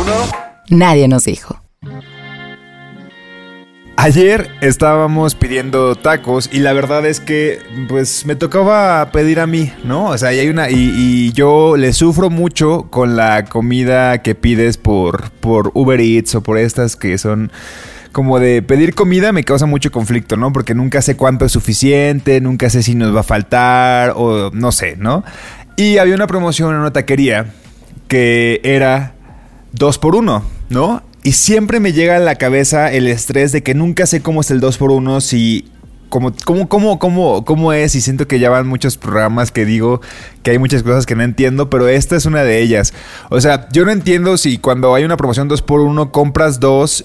1. Nadie nos dijo. Ayer estábamos pidiendo tacos y la verdad es que pues me tocaba pedir a mí, ¿no? O sea, y hay una y, y yo le sufro mucho con la comida que pides por por Uber Eats o por estas que son como de pedir comida me causa mucho conflicto, ¿no? Porque nunca sé cuánto es suficiente, nunca sé si nos va a faltar o no sé, ¿no? Y había una promoción en una taquería que era dos por uno, ¿no? Y siempre me llega a la cabeza el estrés de que nunca sé cómo es el 2 por 1 si cómo, cómo, cómo, cómo, cómo es y siento que ya van muchos programas que digo que hay muchas cosas que no entiendo, pero esta es una de ellas. O sea, yo no entiendo si cuando hay una promoción 2 por 1 compras dos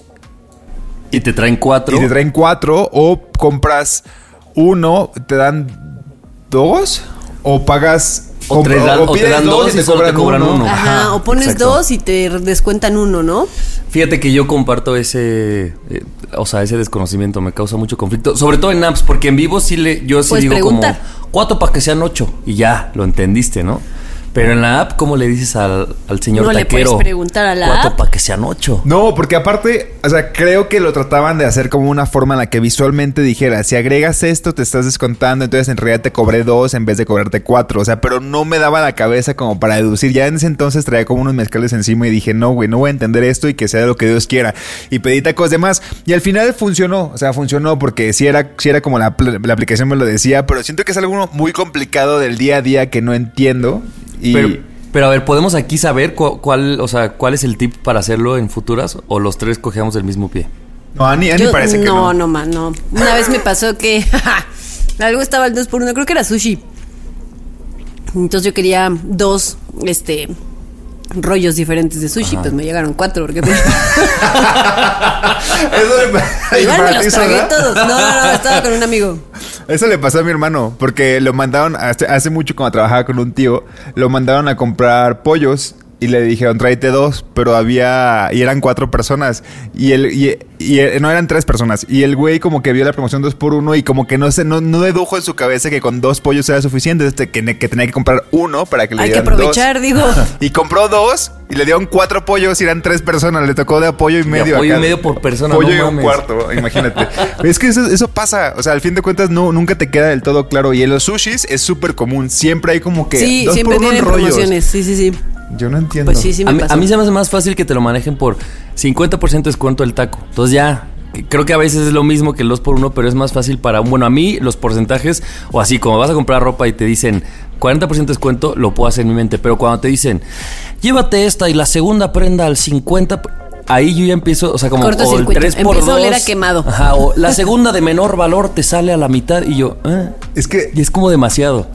Y te traen cuatro. y te traen cuatro o compras uno, te dan dos o pagas O te dan- o te pides dan dos y solo te cobran uno. Ajá, Ajá, o pones exacto. dos y te descuentan uno, ¿no? Fíjate que yo comparto ese, eh, o sea, ese desconocimiento, me causa mucho conflicto, sobre todo en apps, porque en vivo sí le, yo sí Puedes digo preguntar. como cuatro para que sean ocho y ya, lo entendiste, ¿no? Pero en la app, ¿cómo le dices al, al señor No le taquero? puedes preguntar a la Cuatro app. para que sean ocho. No, porque aparte, o sea, creo que lo trataban de hacer como una forma en la que visualmente dijera, si agregas esto te estás descontando, entonces en realidad te cobré dos en vez de cobrarte cuatro. O sea, pero no me daba la cabeza como para deducir. Ya en ese entonces traía como unos mezcales encima y dije, no, güey, no voy a entender esto y que sea lo que Dios quiera. Y pedí tacos de más. Y al final funcionó, o sea, funcionó porque sí era, sí era como la, la aplicación me lo decía, pero siento que es algo muy complicado del día a día que no entiendo. Y... Pero, pero a ver, ¿podemos aquí saber cu- cuál, o sea, cuál es el tip para hacerlo en futuras? ¿O los tres cogemos del mismo pie? no, a ni, a ni Yo- parece que no, no. no, man, no. Una vez me pasó que algo estaba al 2 por 1 creo que era sushi. Entonces yo quería dos, este, rollos diferentes de sushi, pues me llegaron cuatro. Porque Eso le- Igual me los tragué todos. No, no, no, estaba con un amigo. Eso le pasó a mi hermano, porque lo mandaron, hace, hace mucho cuando trabajaba con un tío, lo mandaron a comprar pollos y le dijeron, tráete dos, pero había, y eran cuatro personas, y él, y, y no eran tres personas, y el güey como que vio la promoción dos por uno y como que no se, no, no dedujo en su cabeza que con dos pollos era suficiente, este, que, tenía que comprar uno para que le Hay que dos. aprovechar, digo. Y compró dos y le dieron cuatro pollos y eran tres personas. Le tocó de apoyo y medio. apoyo y medio por persona, Pollo no y un mames. cuarto, imagínate. es que eso, eso pasa. O sea, al fin de cuentas no, nunca te queda del todo claro. Y en los sushis es súper común. Siempre hay como que Sí, dos siempre por uno en tienen rollos. promociones. Sí, sí, sí. Yo no entiendo. Pues sí, sí me a, mí, a mí se me hace más fácil que te lo manejen por 50% descuento el taco. Entonces ya, creo que a veces es lo mismo que el 2 por 1 pero es más fácil para, bueno, a mí los porcentajes, o así, como vas a comprar ropa y te dicen 40% descuento, lo puedo hacer en mi mente. Pero cuando te dicen, llévate esta y la segunda prenda al 50%, ahí yo ya empiezo, o sea, como o el Cortocircuito. 3 por Empieza a oler 2. a quemado. Ajá, o la segunda de menor valor te sale a la mitad y yo, "Ah". Es que y es como demasiado.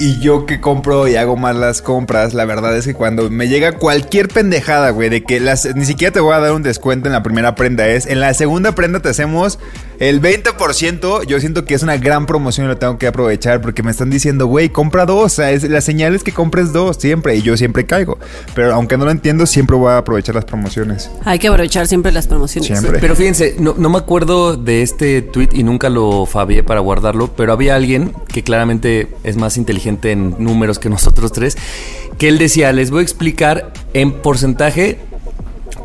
Y yo que compro y hago más las compras, la verdad es que cuando me llega cualquier pendejada, güey, de que las, ni siquiera te voy a dar un descuento en la primera prenda, es en la segunda prenda te hacemos el 20%, yo siento que es una gran promoción y lo tengo que aprovechar porque me están diciendo, güey, compra dos, o sea, es, la señal es que compres dos siempre y yo siempre caigo. Pero aunque no lo entiendo, siempre voy a aprovechar las promociones. Hay que aprovechar siempre las promociones. Siempre. Pero fíjense, no, no me acuerdo de este tweet y nunca lo fabié para guardarlo, pero había alguien que claramente es más inteligente en números que nosotros tres, que él decía, les voy a explicar en porcentaje,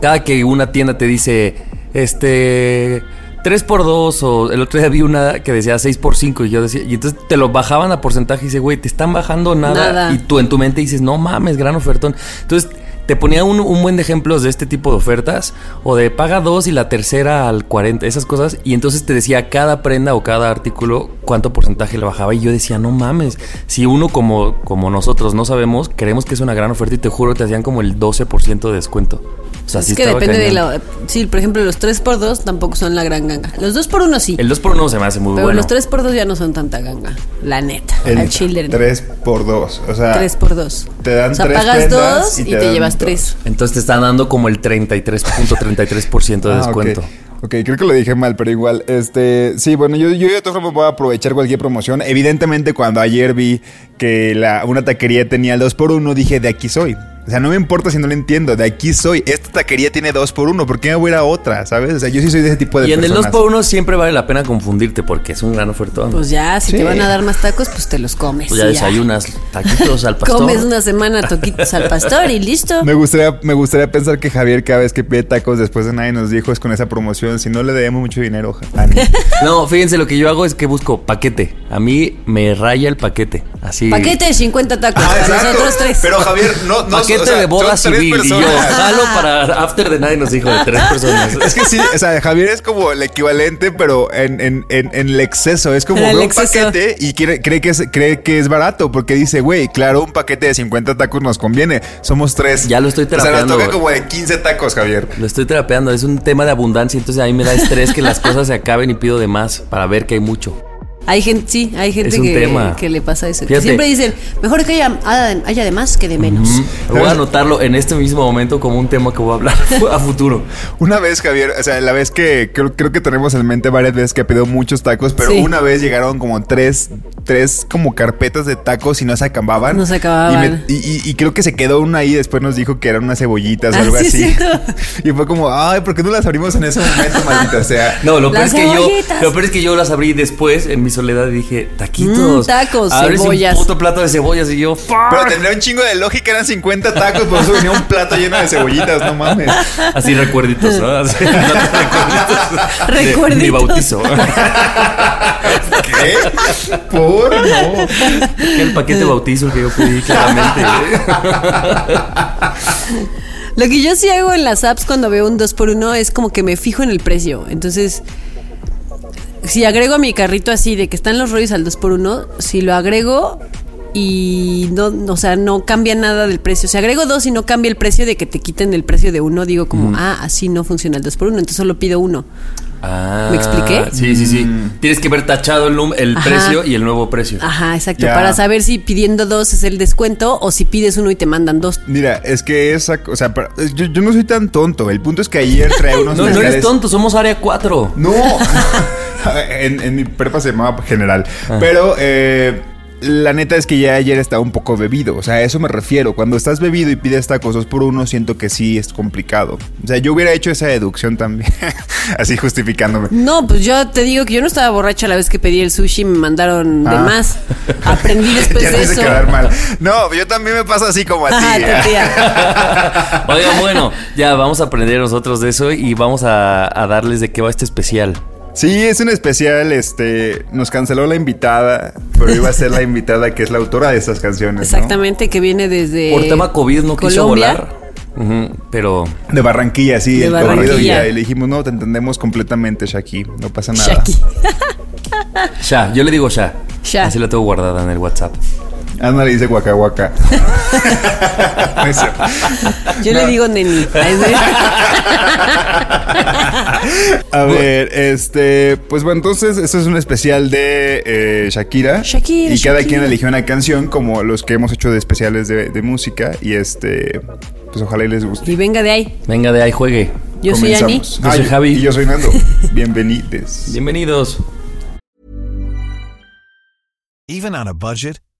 cada que una tienda te dice, este... 3 por 2 o el otro día vi una que decía 6 por 5 y yo decía, y entonces te lo bajaban a porcentaje y dice, güey, te están bajando nada, Nada. y tú en tu mente dices, no mames, gran ofertón. Entonces te ponía un, un buen de ejemplos de este tipo de ofertas o de paga dos y la tercera al 40, esas cosas. Y entonces te decía cada prenda o cada artículo cuánto porcentaje le bajaba. Y yo decía, no mames, si uno como, como nosotros no sabemos, creemos que es una gran oferta y te juro te hacían como el 12% de descuento. O sea, sí es que estaba depende de cañón. la. Sí, por ejemplo, los 3x2 tampoco son la gran ganga. Los 2x1 sí. El 2x1 se me hace muy pero bueno. los 3x2 ya no son tanta ganga. La neta. El al chile. 3 por 2. O sea, 3x2. te dan o sea, tres pagas prendas 2 y y te te, llevas dos. 3. Entonces te están dando como el 33.33% de Ah, descuento. Ok, creo que lo dije mal, pero igual, este, sí, bueno, yo, yo de todas formas voy a aprovechar cualquier promoción. Evidentemente, cuando ayer vi que la, una taquería tenía el 2x1, dije, de aquí soy. O sea, no me importa si no lo entiendo, de aquí soy. Esta taquería tiene 2x1, ¿por qué me voy a ir a otra? ¿Sabes? O sea, yo sí soy de ese tipo de Y en el personas. 2x1 siempre vale la pena confundirte porque es un gran ofertón. Pues ya, si Sí. te van a dar más tacos, pues te los comes. Pues ya desayunas taquitos al pastor. Comes una semana toquitos al pastor y listo. Me gustaría, me gustaría pensar que Javier cada vez que pide tacos después de nadie nos dijo es con esa promoción. Si no le debemos mucho dinero, oja- a mí. No, fíjense, lo que yo hago es que busco paquete. A mí me raya el paquete. Así. Paquete de 50 tacos. Ah, para nosotros tres. Pero Javier, no, no paquete o sea, de boda civil. Y yo jalo para after de nadie nos dijo de tres personas. Es que sí, o sea, Javier es como el equivalente, pero en, en, en, en el exceso. Es como ve un paquete y quiere- cree, que es, cree que es barato, porque dice, güey, claro, un paquete de 50 tacos nos conviene. Somos tres. Ya lo estoy O sea, terapeando, nos toca como de 15 tacos, Javier. Lo estoy terapeando, es un tema de abundancia, entonces a mí me da estrés que las cosas se acaben y pido de más para ver que hay mucho. Hay gente, sí, hay gente que, tema. que le pasa eso. Fíjate. siempre dicen, mejor que haya, haya de más que de menos. Voy a anotarlo en este mismo momento como un tema que voy a hablar a futuro. Una vez, Javier, o sea, la vez que creo, creo que tenemos en mente varias veces que ha pedido muchos tacos, pero Sí. una vez llegaron como tres, tres como carpetas de tacos y no se acababan. No se acababan. Y, me- y- y- y creo que se quedó una ahí, después nos dijo que eran unas cebollitas o Ah, algo sí, así. y fue como, ay, ¿por qué no las abrimos en ese momento, maldita sea? No, lo peor, es que yo, lo peor es que yo las abrí después en mi soledad y dije, taquitos. Mm, tacos, Abres cebollas. un puto plato de cebollas y yo, Pero tendría un chingo de lógica, eran 50 tacos, por eso venía un plato lleno de cebollitas, no mames. Así recuerditos, ¿no? Así, recuerditos. de. Mi bautizo. ¿Qué? ¿Por? No. El paquete de bautizo que yo pedí claramente. Lo que yo sí hago en las apps cuando veo un 2x1 es como que me fijo en el precio. Entonces, si agrego a mi carrito así de que están los rollos al 2x1, si lo agrego y no, o sea, no cambia nada del precio. Si agrego dos y no cambia el precio de que te quiten el precio de uno, digo como, ah, así no funciona el 2x1, entonces solo pido uno. Ah, ¿Me expliqué? Sí, sí, sí. Tienes que ver tachado el, el Ajá. precio y el nuevo precio. Ajá, exacto. Ya. Para saber si pidiendo dos es el descuento o si pides uno y te mandan dos. Mira, es que esa, o sea, para- yo, yo no soy tan tonto. El punto es que ayer trae unos No, no eres tonto, somos área 4. No, en, en mi prepa se llamaba general. Pero eh, la neta es que ya ayer estaba un poco bebido. O sea, a eso me refiero. Cuando estás bebido y pides tacos dos por uno, siento que sí es complicado. O sea, yo hubiera hecho esa deducción también. Así justificándome. No, pues yo te digo que yo no estaba borracha la vez que pedí el sushi y me mandaron de Ah. más. Aprendí después ya de eso. quedar mal. No, yo también me pasa así como a ti. Tía. Oigan, bueno, ya vamos a aprender nosotros de eso y vamos a, a darles de qué va este especial. Sí, es un especial, este, nos canceló la invitada, pero iba a ser la invitada que es la autora de estas canciones, ¿no? Exactamente, que viene desde. Por tema COVID no quiso volar. Pero De Barranquilla, sí, De el corrido y Barranquilla. ya. Y le dijimos, no, te entendemos completamente, Shaki, no pasa nada. Shaki. ya, yo le digo ya. Ya. Así la tengo guardada en el WhatsApp. Ana le dice guaca guaca. No es cierto. Yo le digo neni. A ver, este, pues bueno, entonces esto es un especial de eh, Shakira. Shakira, Y cada Shakira. quien eligió una canción como los que hemos hecho de especiales de, de música. Y este, pues ojalá y les guste. Y venga de ahí. Venga de ahí, juegue. Yo soy Ani. Yo soy Ah, Javi. Y yo soy Nando. Bienvenidos. Bienvenidos. Even on a budget,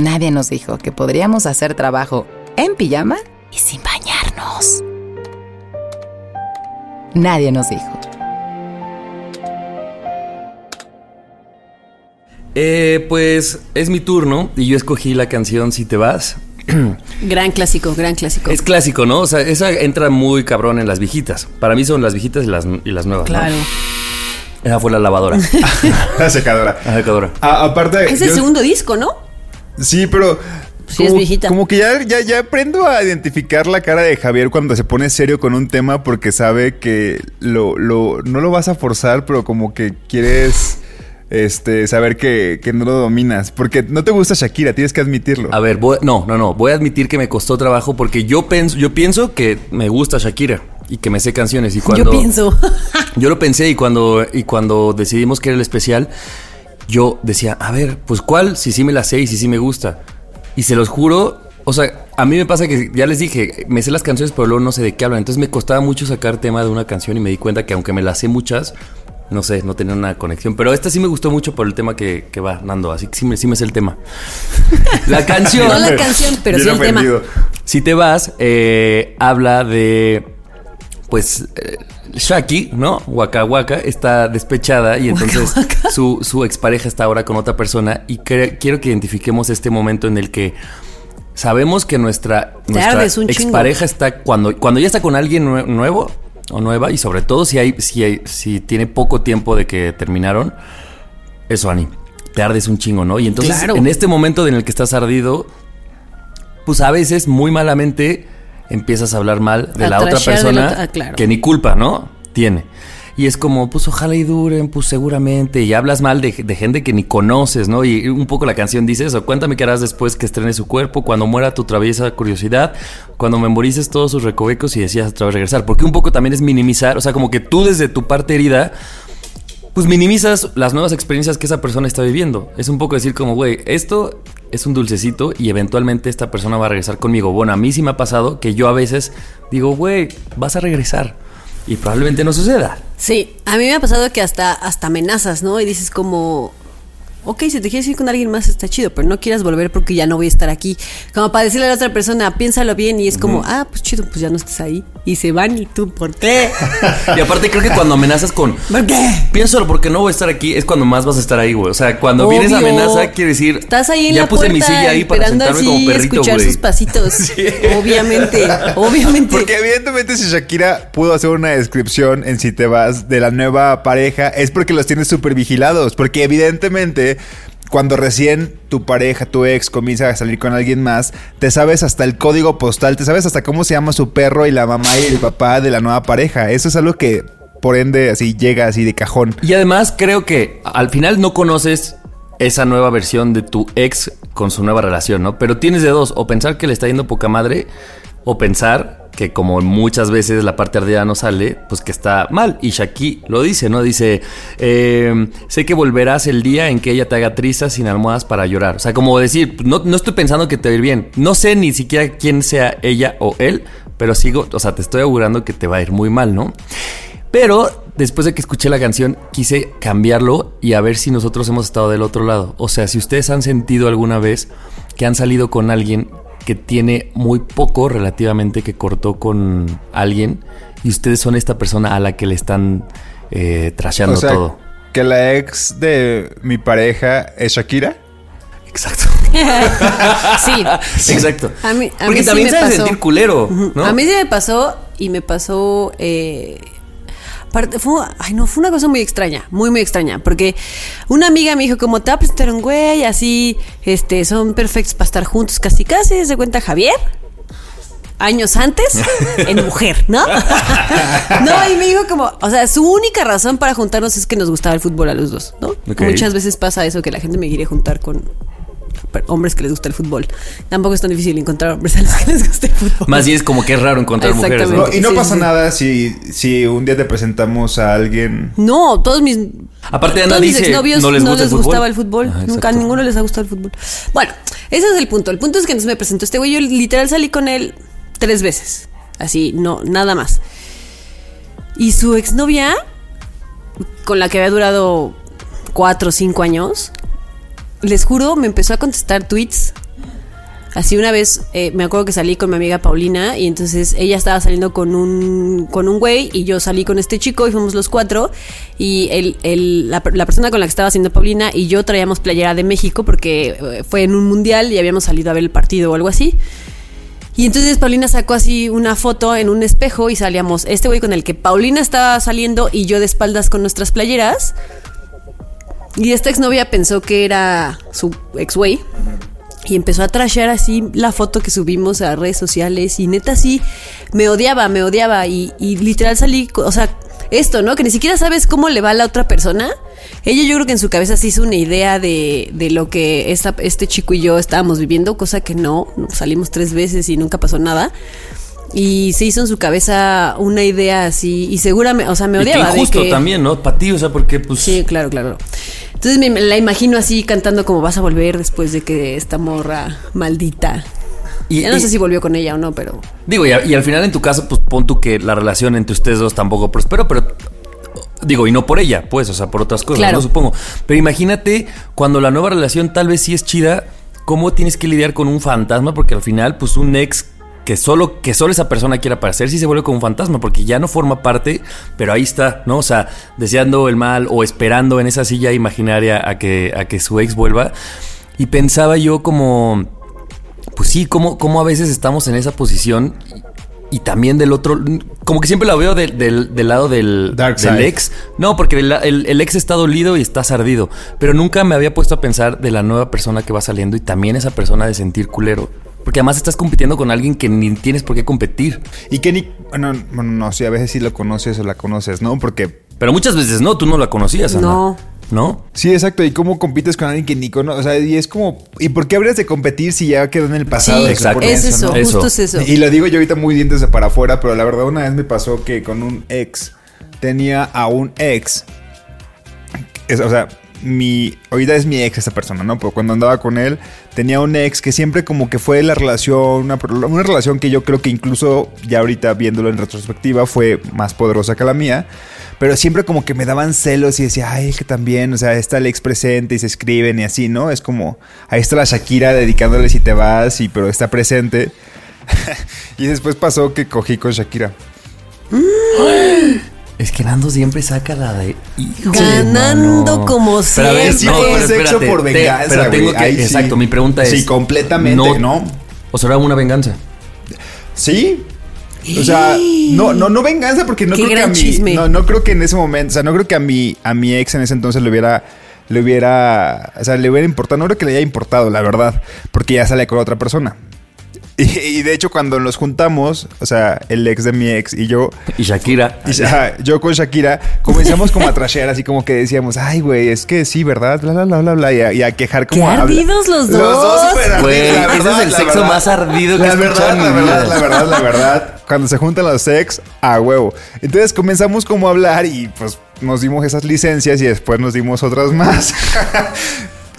Nadie nos dijo que podríamos hacer trabajo en pijama y sin bañarnos. Nadie nos dijo. Eh, pues es mi turno y yo escogí la canción Si te vas. Gran clásico, gran clásico. Es clásico, ¿no? O sea, esa entra muy cabrón en las viejitas. Para mí son las viejitas y las, y las nuevas. ¿no? Claro. Esa fue la lavadora. La secadora. La secadora. A- aparte. Es el yo- segundo disco, ¿no? Sí, pero. Sí, es viejita. Como que ya, ya, ya aprendo a identificar la cara de Javier cuando se pone serio con un tema porque sabe que lo, lo, no lo vas a forzar, pero como que quieres este, saber que, que no lo dominas. Porque no te gusta Shakira, tienes que admitirlo. A ver, voy- no, no, no. Voy a admitir que me costó trabajo porque yo pienso, yo pienso que me gusta Shakira y que me sé canciones. Y cuando, Yo pienso. Yo lo pensé y cuando, y cuando decidimos que era el especial, yo decía, a ver, pues cuál, si sí me la sé y si sí me gusta. Y se los juro, o sea, a mí me pasa que ya les dije, me sé las canciones, pero luego no sé de qué hablan. Entonces me costaba mucho sacar tema de una canción y me di cuenta que aunque me las sé muchas, no sé, no tenía una conexión. Pero esta sí me gustó mucho por el tema que, que va dando, así que sí me, sí me sé el tema. la canción. No la canción, pero sí el tema. Si te vas, eh, habla de. Pues. eh, Shaki, ¿no? Waka Waka está despechada y entonces su, su expareja está ahora con otra persona. Y quiero que identifiquemos este momento en el que sabemos que nuestra, nuestra ardes un chingo. expareja está cuando, cuando ya está con alguien nue- nuevo o nueva, y sobre todo si hay, si hay, si tiene poco tiempo de que terminaron, eso, Ani. Te ardes un chingo, ¿no? Y entonces, Claro. en este momento en el que estás ardido, pues a veces muy malamente empiezas a hablar mal de A la otra persona ah, claro. que ni culpa, ¿no? Tiene. Y es como, pues ojalá y duren, pues seguramente. Y hablas mal de, de gente que ni conoces, ¿no? Y un poco la canción dice eso. Cuéntame qué harás después que estrene su cuerpo, cuando muera tu traviesa curiosidad, cuando memorices todos sus recovecos y decías otra vez regresar. Porque un poco también es minimizar, o sea, como que tú desde tu parte herida pues minimizas las nuevas experiencias que esa persona está viviendo. Es un poco decir como, güey, esto es un dulcecito y eventualmente esta persona va a regresar conmigo. Bueno, a mí sí me ha pasado que yo a veces digo, güey, vas a regresar. Y probablemente no suceda. Sí, a mí me ha pasado que hasta, hasta amenazas, ¿no? Y dices como, ok, si te quieres ir con alguien más está chido, pero no quieras volver porque ya no voy a estar aquí. Como para decirle a la otra persona, piénsalo bien y es como, ah, pues chido, pues ya no estás ahí. Y se van y tú, ¿por qué? Y aparte creo que cuando amenazas con, ¿Por qué? piénsalo porque no voy a estar aquí, es cuando más vas a estar ahí, güey. O sea, cuando viene esa Obvio. amenaza, quiere decir, Estás ahí en ya la puse puerta mi silla ahí para sentarme así como perrito, escuchar güey. sus pasitos. Sí. Obviamente, obviamente. Porque evidentemente si Shakira pudo hacer una descripción en Si te vas de la nueva pareja es porque los tienes súper vigilados. Porque evidentemente cuando recién tu pareja, tu ex comienza a salir con alguien más, te sabes hasta el código postal, te sabes hasta cómo se llama su perro y la mamá y el papá de la nueva pareja. Eso es algo que por ende así llega así de cajón. Y además creo que al final no conoces esa nueva versión de tu ex con su nueva relación, ¿no? Pero tienes de dos, o pensar que le está yendo poca madre, o pensar que como muchas veces la parte ardida no sale, pues que está mal. Y Shaki lo dice, ¿no? Dice, eh, sé que volverás el día en que ella te haga trizas sin almohadas para llorar. O sea, como decir, no, no estoy pensando que te va a ir bien. No sé ni siquiera quién sea ella o él, pero sigo, o sea, te estoy augurando que te va a ir muy mal, ¿no? Pero después de que escuché la canción, quise cambiarlo y a ver si nosotros hemos estado del otro lado. O sea, si ustedes han sentido alguna vez que han salido con alguien que tiene muy poco relativamente que cortó con alguien y ustedes son esta persona a la que le están eh, trasheando o sea, todo. que la ex de mi pareja es Shakira. Exacto. Sí. Exacto. A mí- a Porque mí sí también me sabes pasó. sentir culero, ¿no? A mí sí me pasó y me pasó. eh, fue, ay, no, fue una cosa muy extraña, muy, muy extraña. Porque una amiga me dijo, como te va a presentar un güey, así, este, son perfectos para estar juntos, casi, casi, se cuenta Javier. Años antes, en mujer, ¿no? no, y me dijo como, o sea, su única razón para juntarnos es que nos gustaba el fútbol a los dos, ¿no? Muchas veces pasa eso, que la gente me quiere juntar con hombres que les gusta el fútbol. Tampoco es tan difícil encontrar hombres a los que les gusta el fútbol. Más bien es como que es raro encontrar mujeres, ¿no? Y no Sí, pasa sí. nada si, si un día te presentamos a alguien. No, todos mis. Aparte, Ana todos mis dice, exnovios no les gusta el fútbol. gustaba el fútbol. Ajá, Nunca a ninguno les ha gustado el fútbol. Bueno, ese es el punto. El punto es que entonces me presentó este güey. Yo literal salí con él tres veces. Así, no, nada más. Y su exnovia, con la que había durado cuatro o cinco años, les juro, me empezó a contestar tweets Así una vez eh, me acuerdo que salí con mi amiga Paulina y entonces ella estaba saliendo con un con un güey y yo salí con este chico y fuimos los cuatro y el, el- la, la persona con la que estaba haciendo Paulina y yo traíamos playera de México porque eh, fue en un mundial y habíamos salido a ver el partido o algo así. Y entonces Paulina sacó así una foto en un espejo y salíamos este güey con el que Paulina estaba saliendo y yo de espaldas con nuestras playeras. Y esta exnovia pensó que era su ex güey. Y empezó a trashear así la foto que subimos a redes sociales. Y neta sí, me odiaba, me odiaba. Y, y literal salí, o sea, esto, ¿no? Que ni siquiera sabes cómo le va a la otra persona. Ella yo creo que en su cabeza se hizo una idea de, de lo que esta, este chico y yo estábamos viviendo, cosa que no, salimos tres veces y nunca pasó nada. Y se hizo en su cabeza una idea así, y seguramente, o sea, me Y odiaba. de que- también, ¿no? Para ti, o sea, porque pues... Sí, claro, claro. Entonces me, la imagino así cantando como vas a volver después de que esta morra maldita. Y- ya no y- sé si volvió con ella o no, pero Digo, y, a- y al final en tu caso, pues pon tú que la relación entre ustedes dos tampoco prosperó, pero digo, y no por ella, pues, o sea, por otras cosas, Claro. no supongo. Pero imagínate cuando la nueva relación tal vez sí es chida, cómo tienes que lidiar con un fantasma, porque al final, pues un ex que solo, que solo esa persona quiera aparecer, sí se vuelve como un fantasma, porque ya no forma parte, pero ahí está, ¿no? O sea, deseando el mal o esperando en esa silla imaginaria a que, a que su ex vuelva. Y pensaba yo como pues sí, como, como a veces estamos en esa posición y, también del otro, como que siempre la veo del- lado del, Dark del ex. No, porque el, el- el ex está dolido y está ardido, pero nunca me había puesto a pensar de la nueva persona que va saliendo y también esa persona de sentir culero. Porque además estás compitiendo con alguien que ni tienes por qué competir. Y que ni. Bueno, bueno, no, sí, a veces sí lo conoces o la conoces, ¿no? Porque. Pero muchas veces no, tú no la conocías, Ana. No. ¿No? Sí, exacto. ¿Y cómo compites con alguien que ni conoces? O sea, y es como. ¿Y por qué habrías de competir si ya quedó en el pasado? sí, exacto. es eso, ¿no? justo es eso. Y lo digo yo ahorita muy dientes de para afuera, pero la verdad una vez me pasó que con un ex tenía a un ex. es- o sea, mi. Ahorita es mi ex esa persona, ¿no? Pero cuando andaba con él, tenía un ex que siempre como que fue la relación, una, una relación que yo creo que incluso ya ahorita viéndolo en retrospectiva fue más poderosa que la mía. Pero siempre como que me daban celos y decía, ay, que también, o sea, está el ex presente y se escriben y así, ¿no? Es como, ahí está la Shakira dedicándole si te vas, y, pero está presente. y después pasó que cogí con Shakira. Es que Nando siempre saca la de. Híjole, Ganando mano. como Pero a ver, siempre. Sí, no, pero sexo espérate, por te- venganza, pero tengo güey. que- Ahí sí. exacto, mi pregunta es. Sí, completamente, ¿no? O sea, era una venganza. Sí. O sea, no, no, no venganza porque no Qué creo que a chisme. no, no creo que en ese momento, o sea, no creo que a mi, a mi ex en ese entonces le hubiera, le hubiera, o sea, le hubiera importado, no creo que le haya importado, la verdad, porque ya sale con otra persona. Y, y de hecho cuando nos juntamos, o sea, el ex de mi ex y yo, Y Shakira. y, ajá, yo con Shakira comenzamos como a trashear, así como que decíamos, ay, güey, es que sí, ¿verdad? Bla, bla, bla, bla, bla, y a, y a quejar como... Qué a ardidos los dos. súper ardidos, Güey, la ese es verdad, el la sexo verdad. más ardido que he la escuchado verdad, en la mi verdad, vida. la verdad, la verdad. Cuando se juntan los sex, a huevo. Entonces comenzamos como a hablar y pues nos dimos esas licencias y después nos dimos otras más.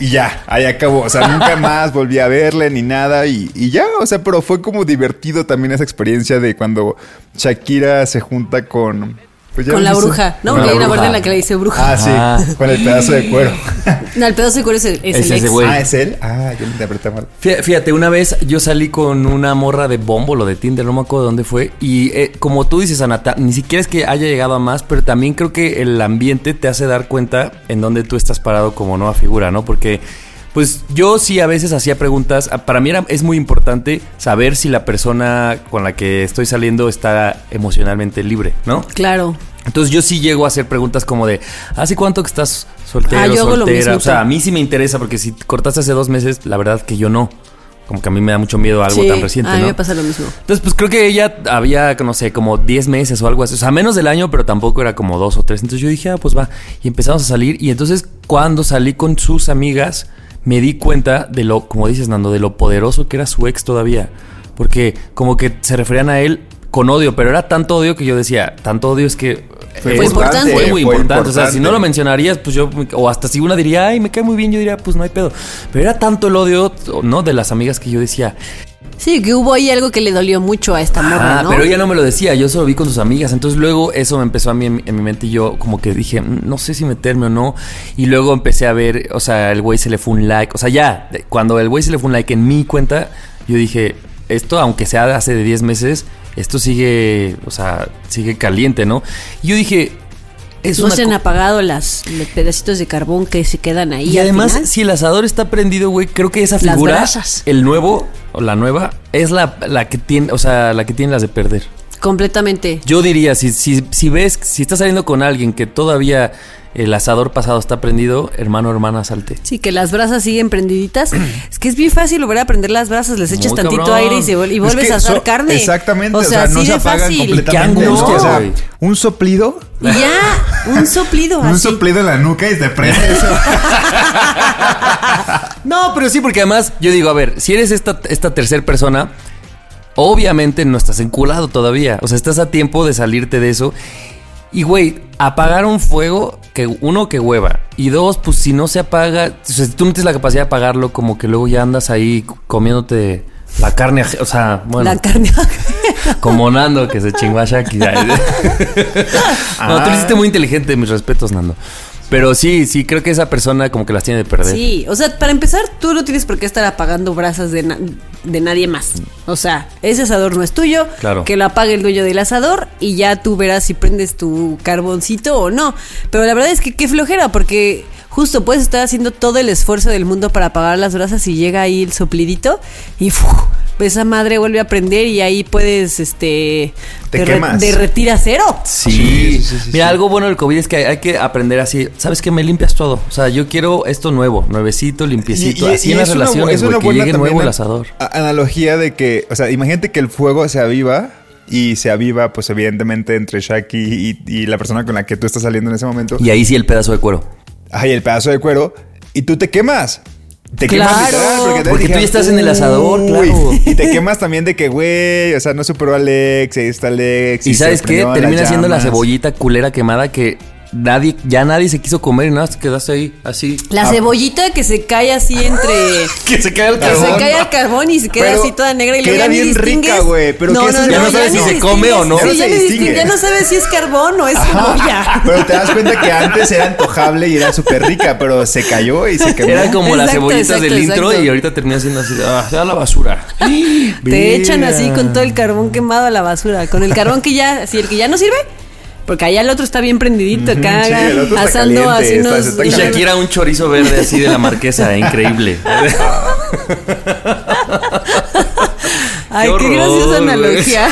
Y ya, ahí acabó. O sea, nunca más volví a verle ni nada. Y, y ya, o sea, pero fue como divertido también esa experiencia de cuando Shakira se junta con. Pues Con la bruja. No, porque la hay una parte en la que le dice bruja. Ah, sí, Ah. con el pedazo de cuero. No, el pedazo de cuero es el, es Es el ese ex. güey. Ah, ¿es él? Ah, yo lo interpreté mal. Fí- Fíjate, una vez yo salí con una morra de Bombo, lo de Tinder, no me acuerdo dónde fue. Y eh, como tú dices, Anata, ni siquiera es que haya llegado a más, pero también creo que el ambiente te hace dar cuenta en dónde tú estás parado como nueva figura, ¿no? Porque, pues yo sí a veces hacía preguntas. Ah, Para mí era, es muy importante saber si la persona con la que estoy saliendo está emocionalmente libre, ¿no? Claro. Entonces yo sí llego a hacer preguntas como de, ¿hace cuánto que estás soltero, Ah, yo hago lo soltera? mismo, o sea, a mí sí me interesa porque si cortaste hace dos meses, la verdad que yo no. Como que a mí me da mucho miedo algo Sí, tan reciente, a mí ¿no? me pasa lo mismo. Entonces, pues creo que ella había, no sé, como 10 meses o algo así. O sea, menos del año, pero tampoco era como dos o tres. Entonces yo dije, ah, pues va. Y empezamos a salir. Y entonces, cuando salí con sus amigas, me di cuenta de lo, como dices, Nando, de lo poderoso que era su ex todavía. Porque como que se referían a él con odio, pero era tanto odio que yo decía, tanto odio es que... Fue Fue importante. Fue muy Fue importante. O sea, si no importante. lo mencionarías, pues yo, o hasta si una diría, ay, me cae muy bien, yo diría, pues no hay pedo. Pero era tanto el odio, ¿no? De las amigas que yo decía, Sí, que hubo ahí algo que le dolió mucho a esta morra, Ah, ¿no? pero ella no me lo decía, yo solo vi con sus amigas. Entonces luego eso me empezó a mí en, en mi mente y yo como que dije, "Mm, no sé si meterme o no. Y luego empecé a ver, o sea, el güey se le fue un like. O sea, ya, cuando el güey se le fue un like en mi cuenta, yo dije, esto, aunque sea de hace de 10 meses, esto sigue, o sea, sigue caliente, ¿no? Y yo dije, es no una se han apagado las, los pedacitos de carbón que se quedan ahí. Y además, final. si el asador está prendido, güey, creo que esa figura, el nuevo o la nueva, es la, la que tiene, o sea, la que tiene las de perder. Completamente. Yo diría, si, si, si ves, si estás saliendo con alguien que todavía el asador pasado está prendido, hermano, hermana, salte. Sí, que las brasas siguen prendiditas. es que es bien fácil volver a prender las brasas, les echas Muy tantito cabrón. aire y, se vuel- y Es vuelves que a asar so- carne. Exactamente, O sea, no así se de apagan fácil. completamente. Qué ¿no? angustia, O sea, güey. un soplido. Y ya, un soplido Un así. soplido en la nuca y te prende eso. No, pero sí, porque además yo digo, a ver, si eres esta, esta tercera persona, obviamente no estás enculado todavía. O sea, estás a tiempo de salirte de eso. Y, güey, apagar un fuego, que uno, que hueva. Y dos, pues si no se apaga, o sea, si tú no tienes la capacidad de apagarlo, como que luego ya andas ahí comiéndote la carne, o sea, bueno. La carne. Como Nando, que se chingó a Shaki. no, tú lo hiciste muy inteligente, mis respetos, Nando. Pero sí, sí, creo que esa persona como que las tiene de perder. Sí, o sea, para empezar, tú no tienes por qué estar apagando brasas de, na- de nadie más. O sea, ese asador no es tuyo. Claro. Que lo apague el dueño del asador y ya tú verás si prendes tu carboncito o no. Pero la verdad es que qué flojera, porque justo puedes estar haciendo todo el esfuerzo del mundo para apagar las brasas y llega ahí el soplidito y esa madre vuelve a prender y ahí puedes, este... Te derre- quemas. derretir acero. Sí. Sí, sí, sí, sí, Mira, sí. algo bueno del COVID es que hay que aprender así. ¿Sabes qué? Me limpias todo. O sea, yo quiero esto nuevo, nuevecito, limpiecito. así en las una relaciones, una que buena llegue nuevo el a- asador. a- Analogía de que, o sea, imagínate que el fuego se aviva y se aviva, pues evidentemente entre Shaki y, y la persona con la que tú estás saliendo en ese momento. Y ahí sí el pedazo de cuero. Ay, el pedazo de cuero y tú te quemas. Te Claro. quemas literal porque, te Porque tú ya estás en el asador, claro. Y te quemas también de que, güey, o sea, no superó a Alex, ahí está Alex. Y se ¿sabes qué? Termina siendo la cebollita culera quemada que nadie, ya nadie se quiso comer y nada, más te quedaste ahí, así. La Ah. cebollita que se cae así entre... Que se cae el Que se carbón. cae al carbón y se queda Pero así toda negra y que era bien rica, güey, pero que esa Ya no sabes si se come o no. Sí, Ya no distingue. ya no sabes si es carbón o es cebolla. Pero te das cuenta que antes era antojable y era súper rica, pero se cayó y se quemó. Era como las cebollitas exacto, del intro exacto. y ahorita termina siendo así, de, ah, a la basura. Te echan así con todo el carbón quemado a la basura. Con el carbón que ya, si el que ya no sirve, porque allá el otro está bien prendidito, acá sí, el otro está asando caliente, así está- unos. está Y caliente. Shakira un chorizo verde así de la marquesa, increíble. Ay, Qué qué, graciosa analogía.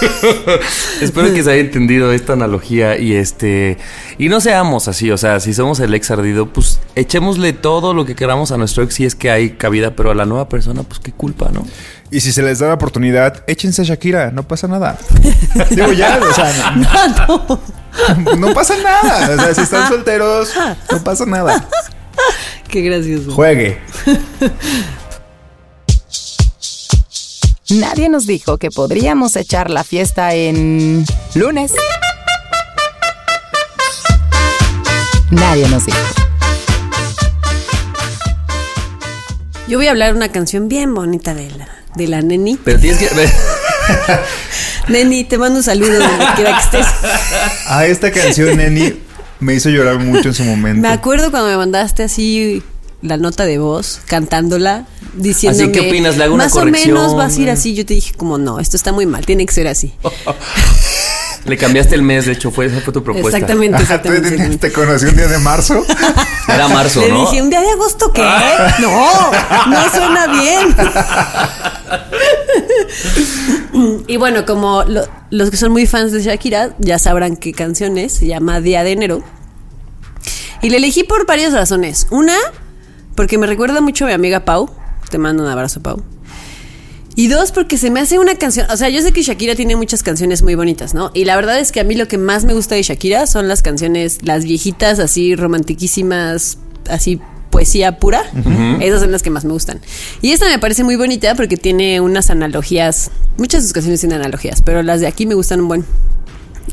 Espero que se haya entendido esta analogía y este y no seamos así, o sea, si somos el ex ardido, pues echémosle todo lo que queramos a nuestro ex si es que hay cabida, pero a la nueva persona, pues qué culpa, ¿no? Y si se les da la oportunidad, échense a Shakira, no pasa nada. Digo ya, o sea, no, no pasa nada. O sea, si están solteros, no pasa nada. Qué gracioso. Juegue. Nadie nos dijo que podríamos echar la fiesta en lunes. Nadie nos dijo. Yo voy a hablar una canción bien bonita de la, de la Neni. Pero tienes que Neni, te mando un saludo donde quiera que estés. A esta canción, Neni, me hizo llorar mucho en su momento. Me acuerdo cuando me mandaste así la nota de voz, cantándola, diciéndome... Así, ¿qué opinas? ¿Le hago una Más corrección? o menos vas a ir así. Yo te dije como, no, esto está muy mal, tiene que ser así. le cambiaste el mes, de hecho, fue esa fue tu propuesta. Exactamente, exactamente. exactamente. te conocí un día de marzo. Era marzo, Le ¿no? dije, ¿un día de agosto qué? No, no suena bien. y bueno, como lo- los que son muy fans de Shakira ya sabrán qué canción es. Se llama Día de Enero. Y la elegí por varias razones. Una, porque me recuerda mucho a mi amiga Pau. Te mando un abrazo, Pau. Y dos, porque se me hace una canción. O sea, yo sé que Shakira tiene muchas canciones muy bonitas, ¿no? Y la verdad es que a mí lo que más me gusta de Shakira son las canciones, las viejitas, así romantiquísimas, así poesía pura. Esas son las que más me gustan. Y esta me parece muy bonita porque tiene unas analogías. Muchas de sus canciones tienen analogías, pero las de aquí me gustan un buen.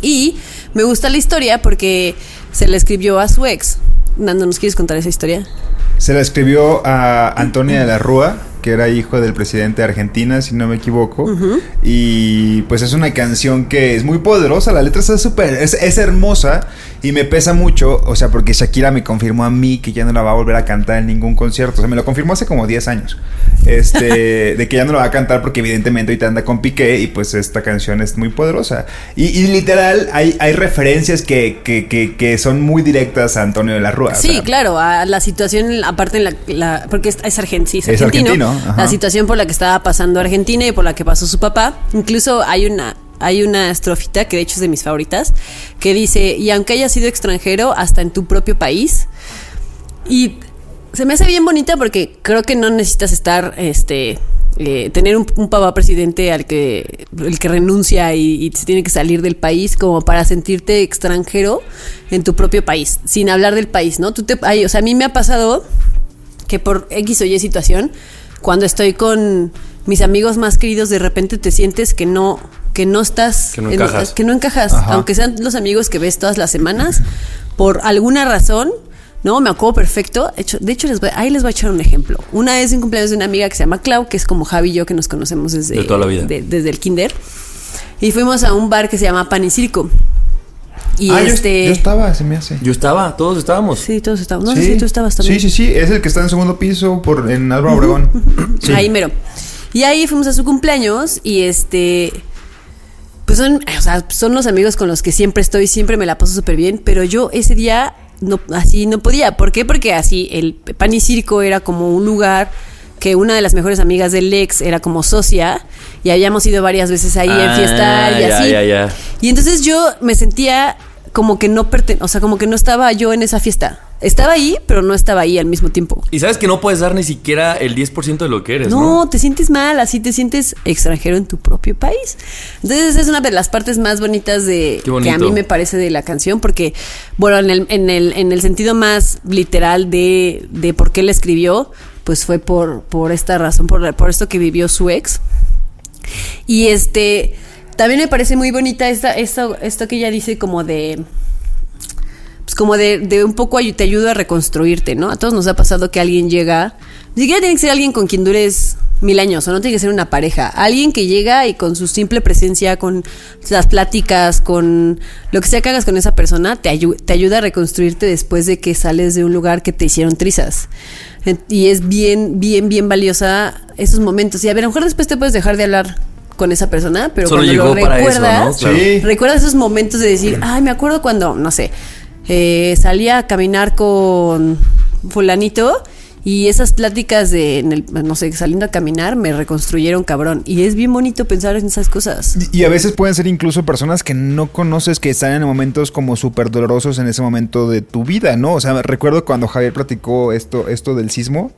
Y me gusta la historia porque se la escribió a su ex. Nando, ¿nos quieres contar esa historia? Se la escribió a Antonia de la Rúa, que era hijo del presidente de Argentina, si no me equivoco. Y pues es una canción que es muy poderosa, la letra está súper, es, es hermosa y me pesa mucho, o sea, porque Shakira me confirmó a mí que ya no la va a volver a cantar en ningún concierto, o sea, me lo confirmó hace como 10 años, este, de que ya no la va a cantar porque evidentemente ahorita anda con Piqué y pues esta canción es muy poderosa. Y, y literal, hay, hay referencias que, que, que, que son muy directas a Antonio de la Rúa. o Sí, sea, claro, a la situación, aparte, en la, la- porque es, es, sí, es Es argentino, argentino, la situación por la que estaba pasando Argentina y por la que pasó su papá. Incluso hay una, hay una estrofita que de hecho es de mis favoritas, que dice, y aunque hayas sido extranjero, hasta en tu propio país. Y se me hace bien bonita porque creo que no necesitas estar, este, eh, tener un, papá presidente al que, el que renuncia y, y se tiene que salir del país como para sentirte extranjero en tu propio país, sin hablar del país, ¿no? Tú te, ay, o sea, a mí me ha pasado que por X o Y situación, cuando estoy con mis amigos más queridos, de repente te sientes que no, que no estás, Que no en- encajas. que no encajas, Ajá. aunque sean los amigos que ves todas las semanas, por alguna razón, no, me acuerdo perfecto. De hecho, de hecho les voy- ahí les voy a echar un ejemplo. Una vez un cumpleaños de una amiga que se llama Clau, que es como Javi y yo que nos conocemos desde, De toda la vida. de- desde el kinder. Y fuimos a un bar que se llama Pan y Circo. Y Ah, yo- este. yo, estaba, se me hace. Yo estaba, todos estábamos. Sí, todos estábamos. No, sí. tú estabas también. Sí, sí, sí, es el que está en segundo piso por, en Álvaro Obregón. Sí. Ahí mero. Y ahí fuimos a su cumpleaños y este. Pues son, o sea, son los amigos con los que siempre estoy, siempre me la paso súper bien, pero yo ese día no, así no podía. ¿Por qué? Porque así el Pan y Circo era como un lugar que una de las mejores amigas del ex era como socia y habíamos ido varias veces ahí en Ah, fiesta y ya, así. ya, ya. Y entonces yo me sentía como que no perten o sea, como que no estaba yo en esa fiesta. Estaba ahí, pero no estaba ahí al mismo tiempo. Y sabes que no puedes dar ni siquiera el 10% de lo que eres, ¿no? No, te sientes mal, así te sientes extranjero en tu propio país. Entonces es una de las partes más bonitas de que a mí me parece de la canción, porque, bueno, en el, en el, en el sentido más literal de, de por qué la escribió, pues fue por, por esta razón, por, por esto que vivió su ex. Y este, también me parece muy bonita esta, esto, esto que ella dice como de pues como de, de un poco te ayuda a reconstruirte, ¿no? A todos nos ha pasado que alguien llega, ni siquiera tiene que ser alguien con quien dures mil años, o no tiene que ser una pareja, alguien que llega y con su simple presencia, con las pláticas, con lo que sea que hagas con esa persona, te, ayu- te ayuda a reconstruirte después de que sales de un lugar que te hicieron trizas. Y es bien, bien, bien valiosa esos momentos. Y a ver, a lo mejor después te puedes dejar de hablar con esa persona, pero Solo cuando llegó lo para eso, recuerdas, ¿no? Claro. Sí. ¿Recuerdas esos momentos de decir, ay, me acuerdo cuando, no sé, eh, salía a caminar con fulanito y esas pláticas de, en el- no sé, saliendo a caminar me reconstruyeron cabrón. Y es bien bonito pensar en esas cosas. Y a veces pueden ser incluso personas que no conoces que están en momentos como súper dolorosos en ese momento de tu vida, ¿no? O sea, recuerdo cuando Javier platicó esto, esto del sismo.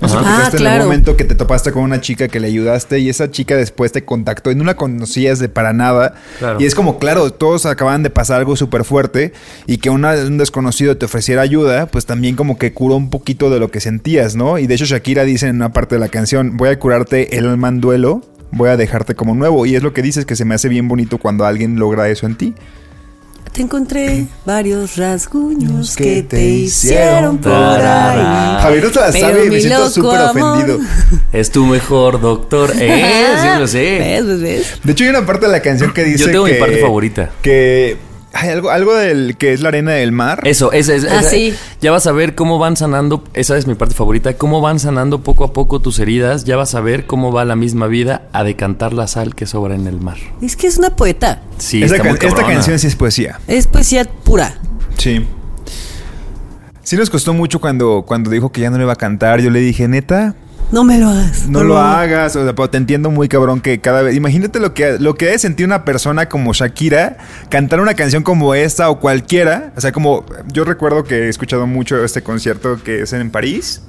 No sé, Ah, en el claro. momento que te topaste con una chica que le ayudaste y esa chica después te contactó y no la conocías de para nada. Claro. Y es como, claro, todos acaban de pasar algo súper fuerte y que una- un desconocido te ofreciera ayuda, pues también como que curó un poquito de lo que sentías, ¿no? Y de hecho Shakira dice en una parte de la canción, voy a curarte el alma en duelo, voy a dejarte como nuevo. Y es lo que dices que se me hace bien bonito cuando alguien logra eso en ti. Te encontré varios rasguños que que te hicieron por ahí. Javier no se la sabe y me siento súper ofendido. Es tu mejor doctor. Eh, sí lo sé. ¿Ves, ves, ves? De hecho, hay una parte de la canción que dice Yo tengo mi parte favorita. Que hay algo, algo del que es la arena del mar. Eso, esa es. Ah, sí. Ya vas a ver cómo van sanando. Esa es mi parte favorita. Cómo van sanando poco a poco tus heridas. Ya vas a ver cómo va la misma vida a decantar la sal que sobra en el mar. Es que es una poeta. Sí, Esta está muy can- esta canción sí es poesía. Es poesía pura. Sí. Sí nos costó mucho cuando, cuando dijo que ya no le iba a cantar. Yo le dije, neta, No me lo hagas. no lo hagas. O sea, pero te entiendo muy cabrón que cada vez... Imagínate lo que, lo que debe sentir una persona como Shakira cantar una canción como esta o cualquiera. O sea, como... Yo recuerdo que he escuchado mucho este concierto que es en París.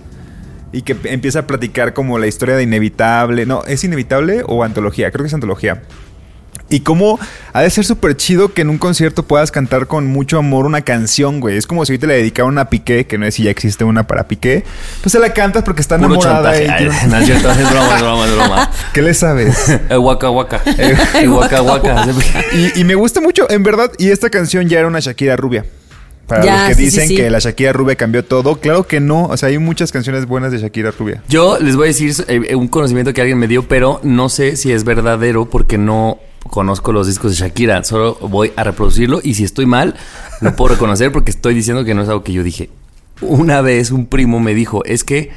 Y que empieza a platicar como la historia de Inevitable. No, ¿es Inevitable o Antología? Creo que es Antología. Y cómo ha de ser súper chido que en un concierto puedas cantar con mucho amor una canción, güey. Es como si ahorita le dedicaran a Piqué, que no sé si ya existe una para Piqué. Pues se la cantas porque está Puro enamorada. chantaje. Ay, no es cierto, es broma, es broma, es broma. ¿Qué le sabes? Eh, Waka waka. Waka waka. y, y me gusta mucho, en verdad. Y esta canción ya era una Shakira rubia. para Ya, los que sí, sí, dicen sí. que la Shakira Rubia cambió todo, claro que no. O sea, hay muchas canciones buenas de Shakira Rubia. Yo les voy a decir eh, un conocimiento que alguien me dio, pero no sé si es verdadero porque no conozco los discos de Shakira. Solo voy a reproducirlo y si estoy mal, lo puedo reconocer porque estoy diciendo que no es algo que yo dije. Una vez un primo me dijo, es que,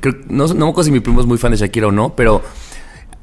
creo- no, no me acuerdo si mi primo es muy fan de Shakira o no, pero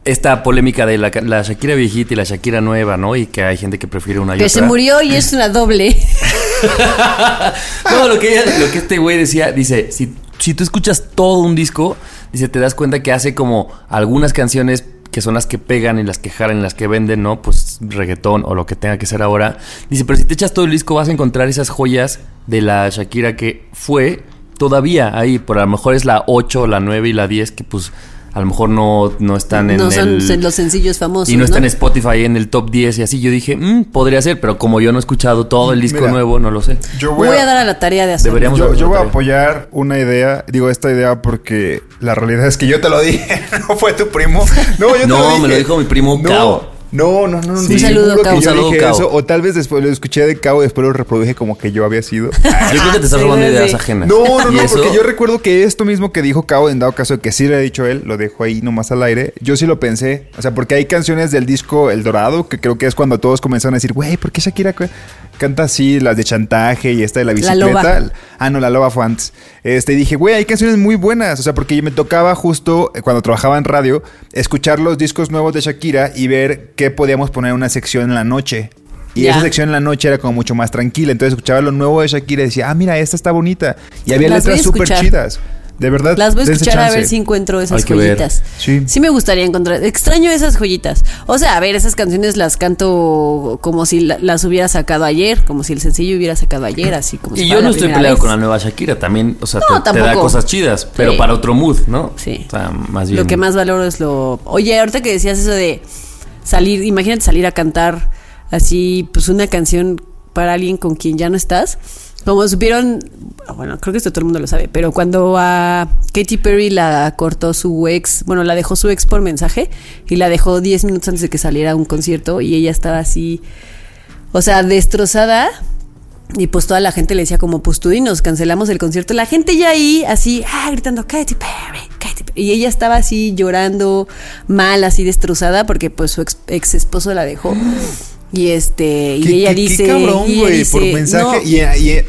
esta polémica de la, la Shakira viejita y la Shakira nueva, ¿no? Y que hay gente que prefiere una y Que otra. se murió y es una doble. no, lo que, ella- lo que este güey decía, dice, si, si tú escuchas todo un disco, dice, te das cuenta que hace como algunas canciones que son las que pegan y las que jalan y las que venden, ¿no? Pues reggaetón o lo que tenga que ser ahora. Dice, pero si te echas todo el disco vas a encontrar esas joyas de la Shakira que fue todavía ahí, por a lo mejor es la 8, la 9 y la 10 que pues a lo mejor no, no están en no son el... los sencillos famosos. Y no está en. Spotify en el top 10 y así. Yo dije, "Mm, podría ser, pero como yo no he escuchado todo el disco Mira. nuevo, no lo sé. Yo Voy a dar a la tarea de hacerlo. Deberíamos Yo, yo voy a apoyar una idea, digo esta idea porque la realidad es que yo te lo dije, no fue tu primo. No, yo te No, lo dije. me lo dijo mi primo no, Cao. No, no, no. Sí. no, Un saludo, que Un dije eso, o tal vez después lo escuché de Cao y después lo reproduje como que yo había sido. Yo creo que te estás Sí, robando sí. ideas ajenas. No, no, ¿Y no, eso? porque yo recuerdo que esto mismo que dijo Cao, en dado caso de que sí le ha dicho él, lo dejó ahí nomás al aire, yo sí lo pensé. O sea, porque hay canciones del disco El Dorado, que creo que es cuando todos comenzaron a decir, güey, ¿por qué Shakira canta así las de chantaje y esta de la La bicicleta? Loba. Ah, no, la loba fue antes. Este, dije, güey, hay canciones muy buenas. O sea, porque me tocaba justo eh, cuando trabajaba en radio, escuchar los discos nuevos de Shakira y ver qué podíamos poner una sección en la noche. Y esa sección en la noche era como mucho más tranquila. Entonces escuchaba lo nuevo de Shakira y decía, ah, mira, esta está bonita. Y había Las letras súper chidas. De verdad. Las voy a escuchar a ver si encuentro esas Hay que ver. joyitas. Sí. me gustaría encontrar. Extraño esas joyitas. O sea, a ver, esas canciones las canto como si la- las hubiera sacado ayer, como si el sencillo hubiera sacado ayer, así como si Y fuera yo no estoy peleado vez. con la nueva Shakira. También, o sea, No, te, te da cosas chidas, pero Sí. para otro mood, ¿no? Sí. O sea, más bien. Lo que más valoro es lo. Oye, ahorita que decías eso de salir, imagínate salir a cantar así, pues una canción para alguien con quien ya no estás. Como supieron, bueno, creo que esto todo el mundo lo sabe, pero cuando a Katy Perry la cortó su ex, bueno, la dejó su ex por mensaje y la dejó 10 minutos antes de que saliera a un concierto y ella estaba así, o sea, destrozada. Y pues toda la gente le decía como, pues tú y nos cancelamos el concierto. La gente ya ahí, así, ah, gritando, Katy Perry, Katy Perry. Y ella estaba así llorando mal, así destrozada, porque pues su ex, ex esposo la dejó. Y este, y Qué- ella qué- qué dice, cabrón, y ella güey, por mensaje. no, Y, y-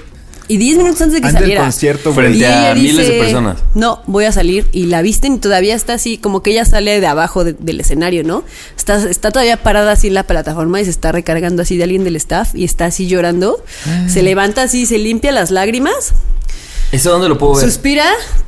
y 10 minutos antes de que antes del saliera. concierto. Frente Y a ella miles de personas. No, voy a salir. Y la visten y todavía está así, como que ella sale de abajo de- del escenario, ¿no? Está, está todavía parada así en la plataforma y se está recargando así de alguien del staff y está así llorando. Ah. Se levanta así, se limpia las lágrimas, ¿Eso dónde lo puedo ver? suspira.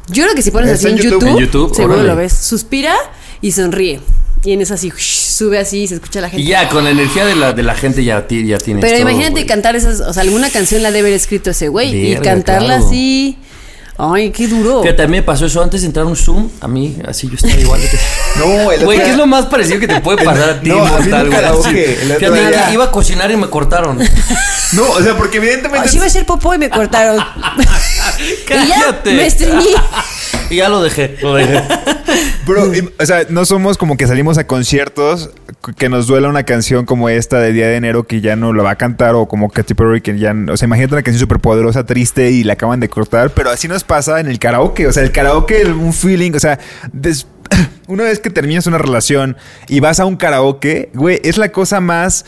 Yo creo que si pones así en en YouTube, YouTube. En YouTube, seguro órale. lo ves. Suspira y sonríe. Y en eso así, sube así y se escucha la gente. Y ya, con la energía de la, de la gente ya, ti- ya tienes Pero todo, imagínate güey. cantar esas, o sea, alguna canción la debe haber escrito ese güey y Verga, cantarla claro. así. Ay, qué duro. Fíjate, a mí me pasó eso antes de entrar a un Zoom. A mí, así yo estaba igual. de que- No, el Güey, otro ¿qué es lo más parecido que te puede pasar a ti? No, a mí mortal, nunca güey? la Así. oje. El otro Fíjate, día- que iba a cocinar y me cortaron. No, o sea, porque evidentemente. Así iba a ser popó y me cortaron. y ya Cállate. me estreñí. Y ya lo dejé, lo dejé. Bro, o sea, no somos como que salimos a conciertos que nos duela una canción como esta de Día de Enero que ya no la va a cantar o como Katy Perry que ya... O sea, imagínate una canción súper poderosa, triste y la acaban de cortar, pero así nos pasa en el karaoke. O sea, el karaoke, un feeling, o sea, una vez que terminas una relación y vas a un karaoke, güey, es la cosa más...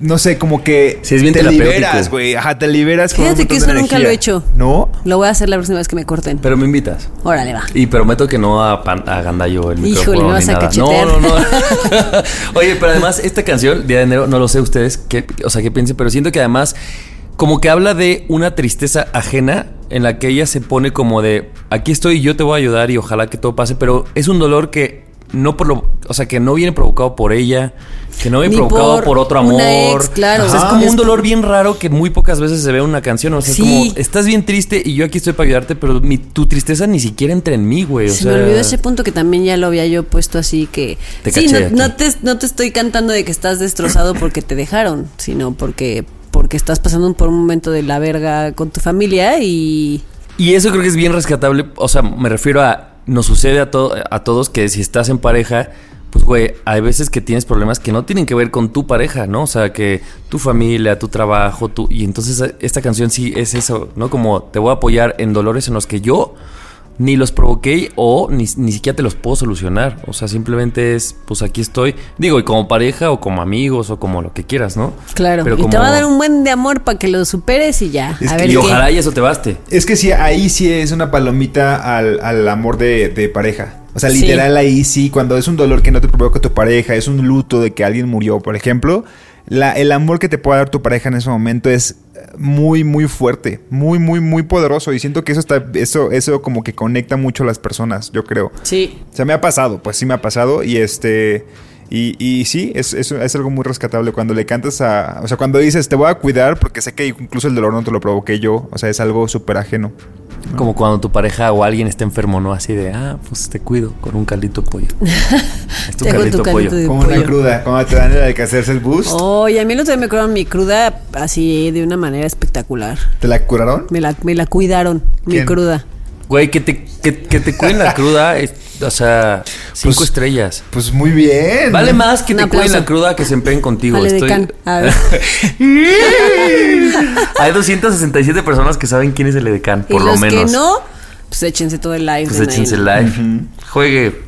No sé, como que Sí, es bien te liberas, güey. Ajá, te liberas. Fíjate que eso nunca energía. lo he hecho. ¿No? Lo voy a hacer la próxima vez que me corten. Pero me invitas. Órale, va. Y prometo que no a, pan- a Gandallo el Híjole, micrófono me vas ni a cachetear. No, no, no. Oye, pero además esta canción, Día de Enero, no lo sé ustedes, qué, o sea, qué piensen, pero siento que además como que habla de una tristeza ajena en la que ella se pone como de aquí estoy, yo te voy a ayudar y ojalá que todo pase, pero es un dolor que no por lo, o sea, que no viene provocado por ella, que no viene Ni provocado por por, otro una amor. ex, claro. O sea, es Ajá. como Es- un dolor bien raro que muy pocas veces se ve en una canción, o sea, Sí. es como estás bien triste y yo aquí estoy para ayudarte, pero mi, tu tristeza ni siquiera entra en mí, güey, o Se sea, me olvidó ese punto que también ya lo había yo puesto así que... Te sí, caché no, aquí. no te, no te estoy cantando de que estás destrozado porque te dejaron, sino porque, porque estás pasando por un momento de la verga con tu familia y... Y eso creo que es bien rescatable. O sea, me refiero a. Nos sucede a, to- a todos que si estás en pareja, pues güey, hay veces que tienes problemas que no tienen que ver con tu pareja, ¿no? O sea, que tu familia, tu trabajo, tu... Y entonces esta canción sí es eso, ¿no? Como te voy a apoyar en dolores en los que yo ni los provoqué o ni, ni siquiera te los puedo solucionar. O sea, simplemente es, pues aquí estoy. Digo, y como pareja o como amigos o como lo que quieras, ¿no? Claro. Pero y te como- va a dar un buen de amor para que lo superes y ya. Es a que- ver Y qué. ojalá y eso te baste. Es que sí, ahí sí es una palomita al, al amor de, de pareja. O sea, Sí. literal ahí sí, cuando es un dolor que no te provoca tu pareja, es un luto de que alguien murió, por ejemplo, la, el amor que te pueda dar tu pareja en ese momento es muy, muy fuerte, muy, muy, muy poderoso. Y siento que eso está, eso, eso como que conecta mucho a las personas, yo creo. Sí. O sea, me ha pasado, pues sí me ha pasado. Y este. Y, y sí, es, es, es algo muy rescatable cuando le cantas a. O sea, cuando dices, te voy a cuidar, porque sé que incluso el dolor no te lo provoqué yo. O sea, es algo súper ajeno. Como cuando tu pareja o alguien está enfermo, ¿no? Así de, ah, pues te cuido con un caldito de pollo. es tu caldito tu de pollo. caldito Como una cruda, cuando te dan el que hacerse el boost. Oye, a mí el otro día me curaron mi cruda así de una manera espectacular. ¿Te la curaron? Me la, me la cuidaron, mi cruda. Güey, que te, que, que te cuiden la cruda, es- o sea, cinco Pues- estrellas. Pues muy bien. Vale más que Un te cuiden la cruda que se empeen contigo. Ale de Estoy- can. A ver. Hay 267 personas que saben quién es el edecán, por y lo los menos. que no, pues échense todo el live. pues échense ¿no? live. Juegue.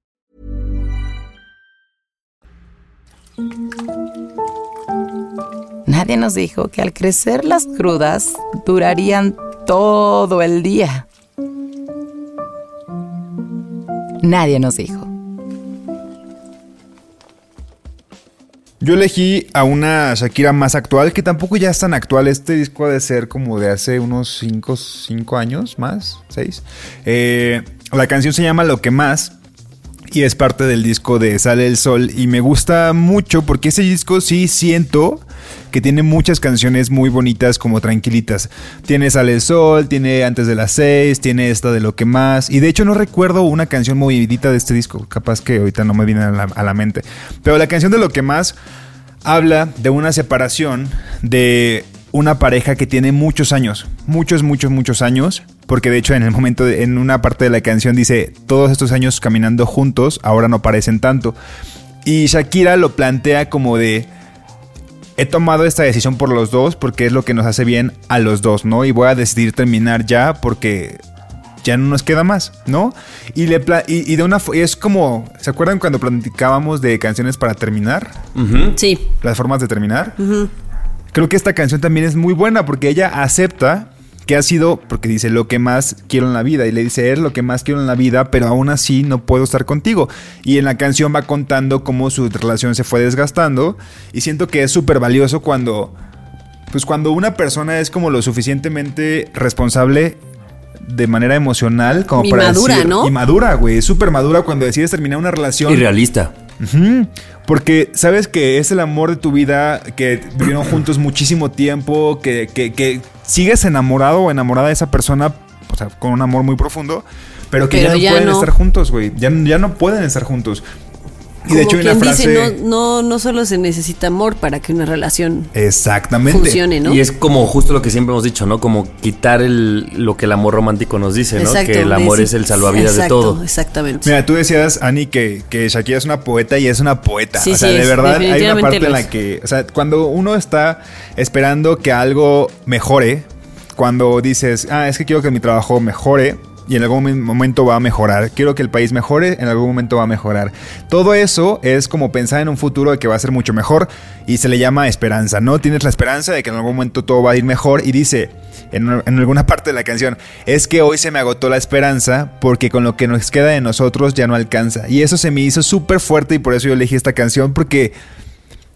Nadie nos dijo que al crecer las crudas durarían todo el día. Nadie nos dijo. Yo elegí a una Shakira más actual, que tampoco ya es tan actual. Este disco ha de ser como de hace unos 5 años más, 6. la canción se llama Lo que más. Y es parte del disco de Sale el Sol. Y me gusta mucho porque ese disco sí siento que tiene muchas canciones muy bonitas como tranquilitas. Tiene Sale el Sol, tiene Antes de las 6, tiene esta de Lo que más. Y de hecho no recuerdo una canción movidita de este disco. Capaz que ahorita no me viene a la, a la mente. Pero la canción de Lo que más habla de una separación de una pareja que tiene muchos años, muchos, muchos, muchos años, porque de hecho en el momento, de- en una parte de la canción dice, todos estos años caminando juntos, ahora no parecen tanto. Y Shakira lo plantea como de, he tomado esta decisión por los dos porque es lo que nos hace bien a los dos, ¿no? Y voy a decidir terminar ya porque ya no nos queda más, ¿no? Y, le y, y de una y es como, ¿se acuerdan cuando platicábamos de canciones para terminar? Sí. las formas de terminar. Creo que esta canción también es muy buena porque ella acepta que ha sido, porque dice lo que más quiero en la vida y le dice es lo que más quiero en la vida, pero aún así no puedo estar contigo. Y en la canción va contando cómo su relación se fue desgastando y siento que es súper valioso cuando, pues cuando una persona es como lo suficientemente responsable de manera emocional como Y para madura, decir- ¿no? y madura, güey, es súper madura cuando decides terminar una relación Y realista. Porque sabes que es el amor de tu vida, que vivieron juntos muchísimo tiempo, que, que- que sigues enamorado o enamorada de esa persona, o sea, con un amor muy profundo, pero que Pero ya no ya pueden no. estar juntos, güey. Ya, ya no pueden estar juntos. Y de hecho hay una quien frase... dice, no, no, no solo se necesita amor para que una relación Exactamente. funcione, ¿no? Y es como justo lo que siempre hemos dicho, ¿no? Como quitar el, lo que el amor romántico nos dice, ¿no? Exacto, que el amor es el salvavidas de exacto, todo. Exactamente. Mira, tú decías, Ani, que, que Shakira es una poeta y es una poeta. Sí, o sea, sí, de verdad hay una parte en la que, o sea, cuando uno está esperando que algo mejore, cuando dices, ah, es que quiero que mi trabajo mejore y en algún momen- momento va a mejorar, quiero que el país mejore, en algún momento va a mejorar. Todo eso es como pensar en un futuro de que va a ser mucho mejor y se le llama esperanza, ¿no? Tienes la esperanza de que en algún momento todo va a ir mejor y dice, en, en alguna parte de la canción, es que hoy se me agotó la esperanza porque con lo que nos queda de nosotros ya no alcanza. Y eso se me hizo súper fuerte y por eso yo elegí esta canción porque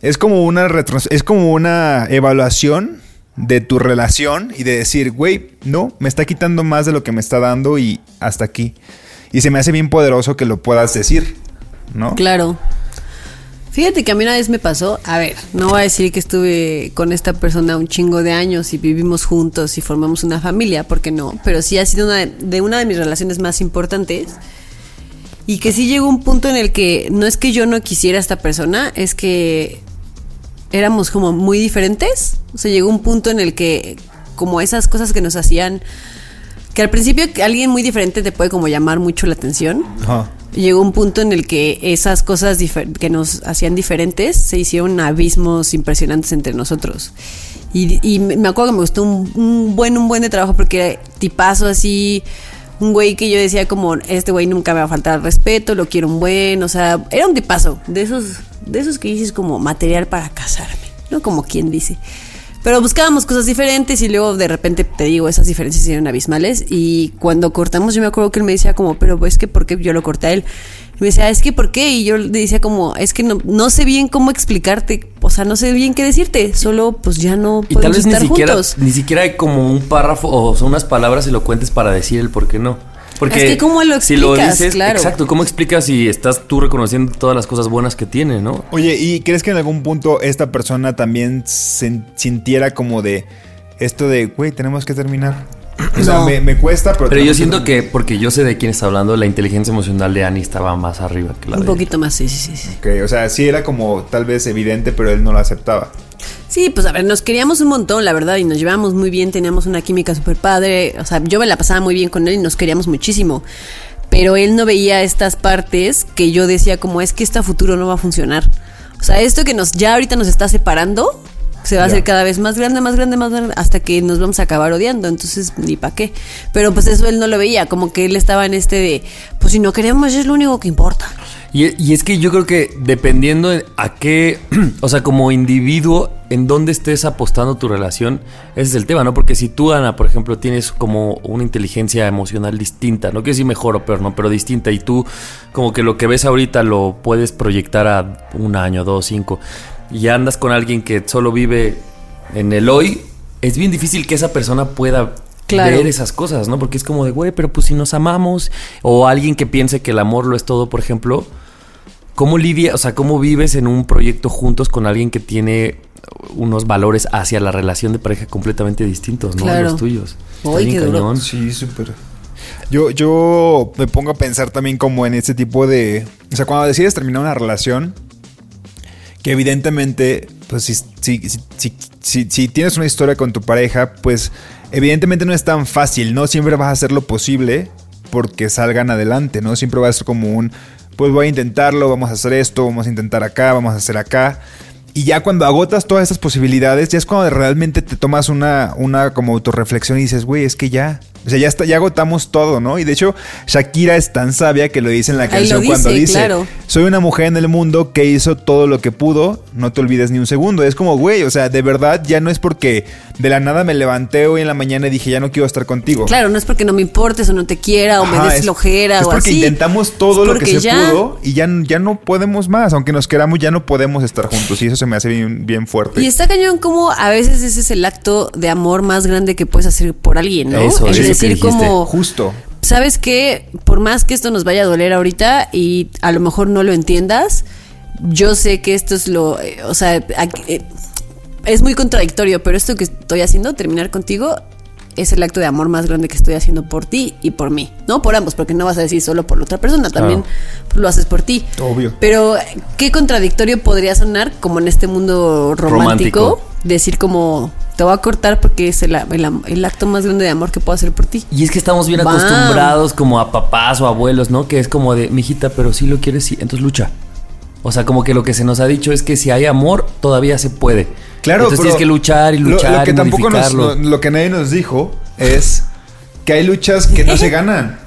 es como una es como una evaluación de tu relación y de decir, güey, no, me está quitando más de lo que me está dando y hasta aquí. Y se me hace bien poderoso que lo puedas decir, ¿no? Claro. Fíjate que a mí una vez me pasó, a ver, no voy a decir que estuve con esta persona un chingo de años y vivimos juntos y formamos una familia, porque no, pero sí ha sido de, de una de mis relaciones más importantes y que sí llegó un punto en el que no es que yo no quisiera a esta persona, es que éramos como muy diferentes, o sea, llegó un punto en el que como esas cosas que nos hacían que al principio alguien muy diferente te puede como llamar mucho la atención Ajá. llegó un punto en el que esas cosas que nos hacían diferentes se hicieron abismos impresionantes entre nosotros. Y, y me acuerdo que me gustó un, un buen, un buen de trabajo porque era tipazo así, un güey que yo decía como, este güey nunca me va a faltar al respeto, lo quiero un buen, o sea, era un tipazo, de esos, de esos que dices como material para casarme, ¿no? Como quien dice. Pero buscábamos cosas diferentes y luego de repente te digo, esas diferencias eran abismales. Y cuando cortamos, yo me acuerdo que él me decía como, pero es que ¿por qué yo lo corté a él? Y me decía, es que ¿por qué? Y yo le decía como, es que no, no sé bien cómo explicarte, o sea, no sé bien qué decirte, solo pues ya no Y tal podemos vez ni estar siquiera, juntos. ni siquiera hay como un párrafo o son unas palabras elocuentes para decir el por qué no. Porque Es que ¿cómo lo si lo explicas? dices, Claro. exacto, ¿cómo explicas si estás tú reconociendo todas las cosas buenas que tiene, no? Oye, ¿y crees que en algún punto esta persona también sen- sintiera como de esto de, güey, tenemos que terminar? O sea, No. me, me cuesta, pero... Pero yo siento que, porque yo sé de quién está hablando, la inteligencia emocional de Annie estaba más arriba que la Un de poquito más, sí, sí, sí, sí. Ok, o sea, sí era como tal vez evidente, pero él no lo aceptaba. Sí, pues a ver, nos queríamos un montón, la verdad, y nos llevábamos muy bien, teníamos una química súper padre, o sea, yo me la pasaba muy bien con él y nos queríamos muchísimo. Pero él no veía estas partes que yo decía como es que este futuro no va a funcionar. O sea, esto que nos ya ahorita nos está separando se va a hacer cada vez más grande, más grande, más grande, hasta que nos vamos a acabar odiando. Entonces, ni para qué. Pero pues eso él no lo veía, como que él estaba en este de, pues si no queremos es lo único que importa. Y, y es que yo creo que dependiendo de a qué, o sea, como individuo, en dónde estés apostando tu relación, ese es el tema, ¿no? Porque si tú, Ana, por ejemplo, tienes como una inteligencia emocional distinta, no quiero decir mejor o peor, ¿no? Pero distinta, y tú como que lo que ves ahorita lo puedes proyectar a un año, dos, cinco, y andas con alguien que solo vive en el hoy, es bien difícil que esa persona pueda Claro. ver esas cosas, ¿no? Porque es como de, güey, pero pues si nos amamos, o alguien que piense que el amor lo es todo, por ejemplo, ¿Cómo lidia, o sea, cómo vives en un proyecto juntos con alguien que tiene unos valores hacia la relación de pareja completamente distintos, ¿no? A Claro. los tuyos. Bien qué duro. cañón. Sí, súper. Yo, yo me pongo a pensar también como en este tipo de... O sea, cuando decides terminar una relación, que evidentemente, pues si, si, si, si- si- si tienes una historia con tu pareja, pues evidentemente no es tan fácil, ¿no? Siempre vas a hacer lo posible porque salgan adelante, ¿no? Siempre va a ser como un, pues voy a intentarlo, vamos a hacer esto, vamos a intentar acá, vamos a hacer acá. Y ya cuando agotas todas esas posibilidades, ya es cuando realmente te tomas una, una como autorreflexión y dices, güey, es que ya. O sea, ya, está, ya agotamos todo, ¿no? Y de hecho, Shakira es tan sabia que lo dice en la canción cuando dice, claro. soy una mujer en el mundo que hizo todo lo que pudo, no te olvides ni un segundo. Es como, güey, o sea, de verdad ya no es porque de la nada me levanté hoy en la mañana y dije, ya no quiero estar contigo. Claro, no es porque no me importes o no te quiera o me des es- flojera es o porque así. intentamos todo Es lo que se ya- pudo y ya, ya no podemos más. Aunque nos queramos, ya no podemos estar juntos. Y eso se me hace bien, bien fuerte. Y está cañón como a veces ese es el acto de amor más grande que puedes hacer por alguien, ¿no? Eso, el que decir como, Justo. ¿sabes qué? Por más que esto nos vaya a doler ahorita y a lo mejor no lo entiendas, yo sé que esto es lo, eh, o sea, aquí- eh, es muy contradictorio, pero esto que estoy haciendo, terminar contigo, es el acto de amor más grande que estoy haciendo por ti y por mí. No por ambos, porque no vas a decir solo por la otra persona, también lo haces por ti. Obvio. Pero qué contradictorio podría sonar como en este mundo romántico, Romántico. decir como te voy a cortar porque es el, el- el acto más grande de amor que puedo hacer por ti. Y es que estamos bien Bam. acostumbrados como a papás o abuelos, ¿no? Que es como de, mijita, pero si lo quieres, sí, entonces lucha. O sea, como que lo que se nos ha dicho es que si hay amor, todavía se puede. Claro, Entonces tienes que luchar y lo- luchar Lo, que y tampoco nos, lo que nadie nos dijo es que hay luchas que no se ganan.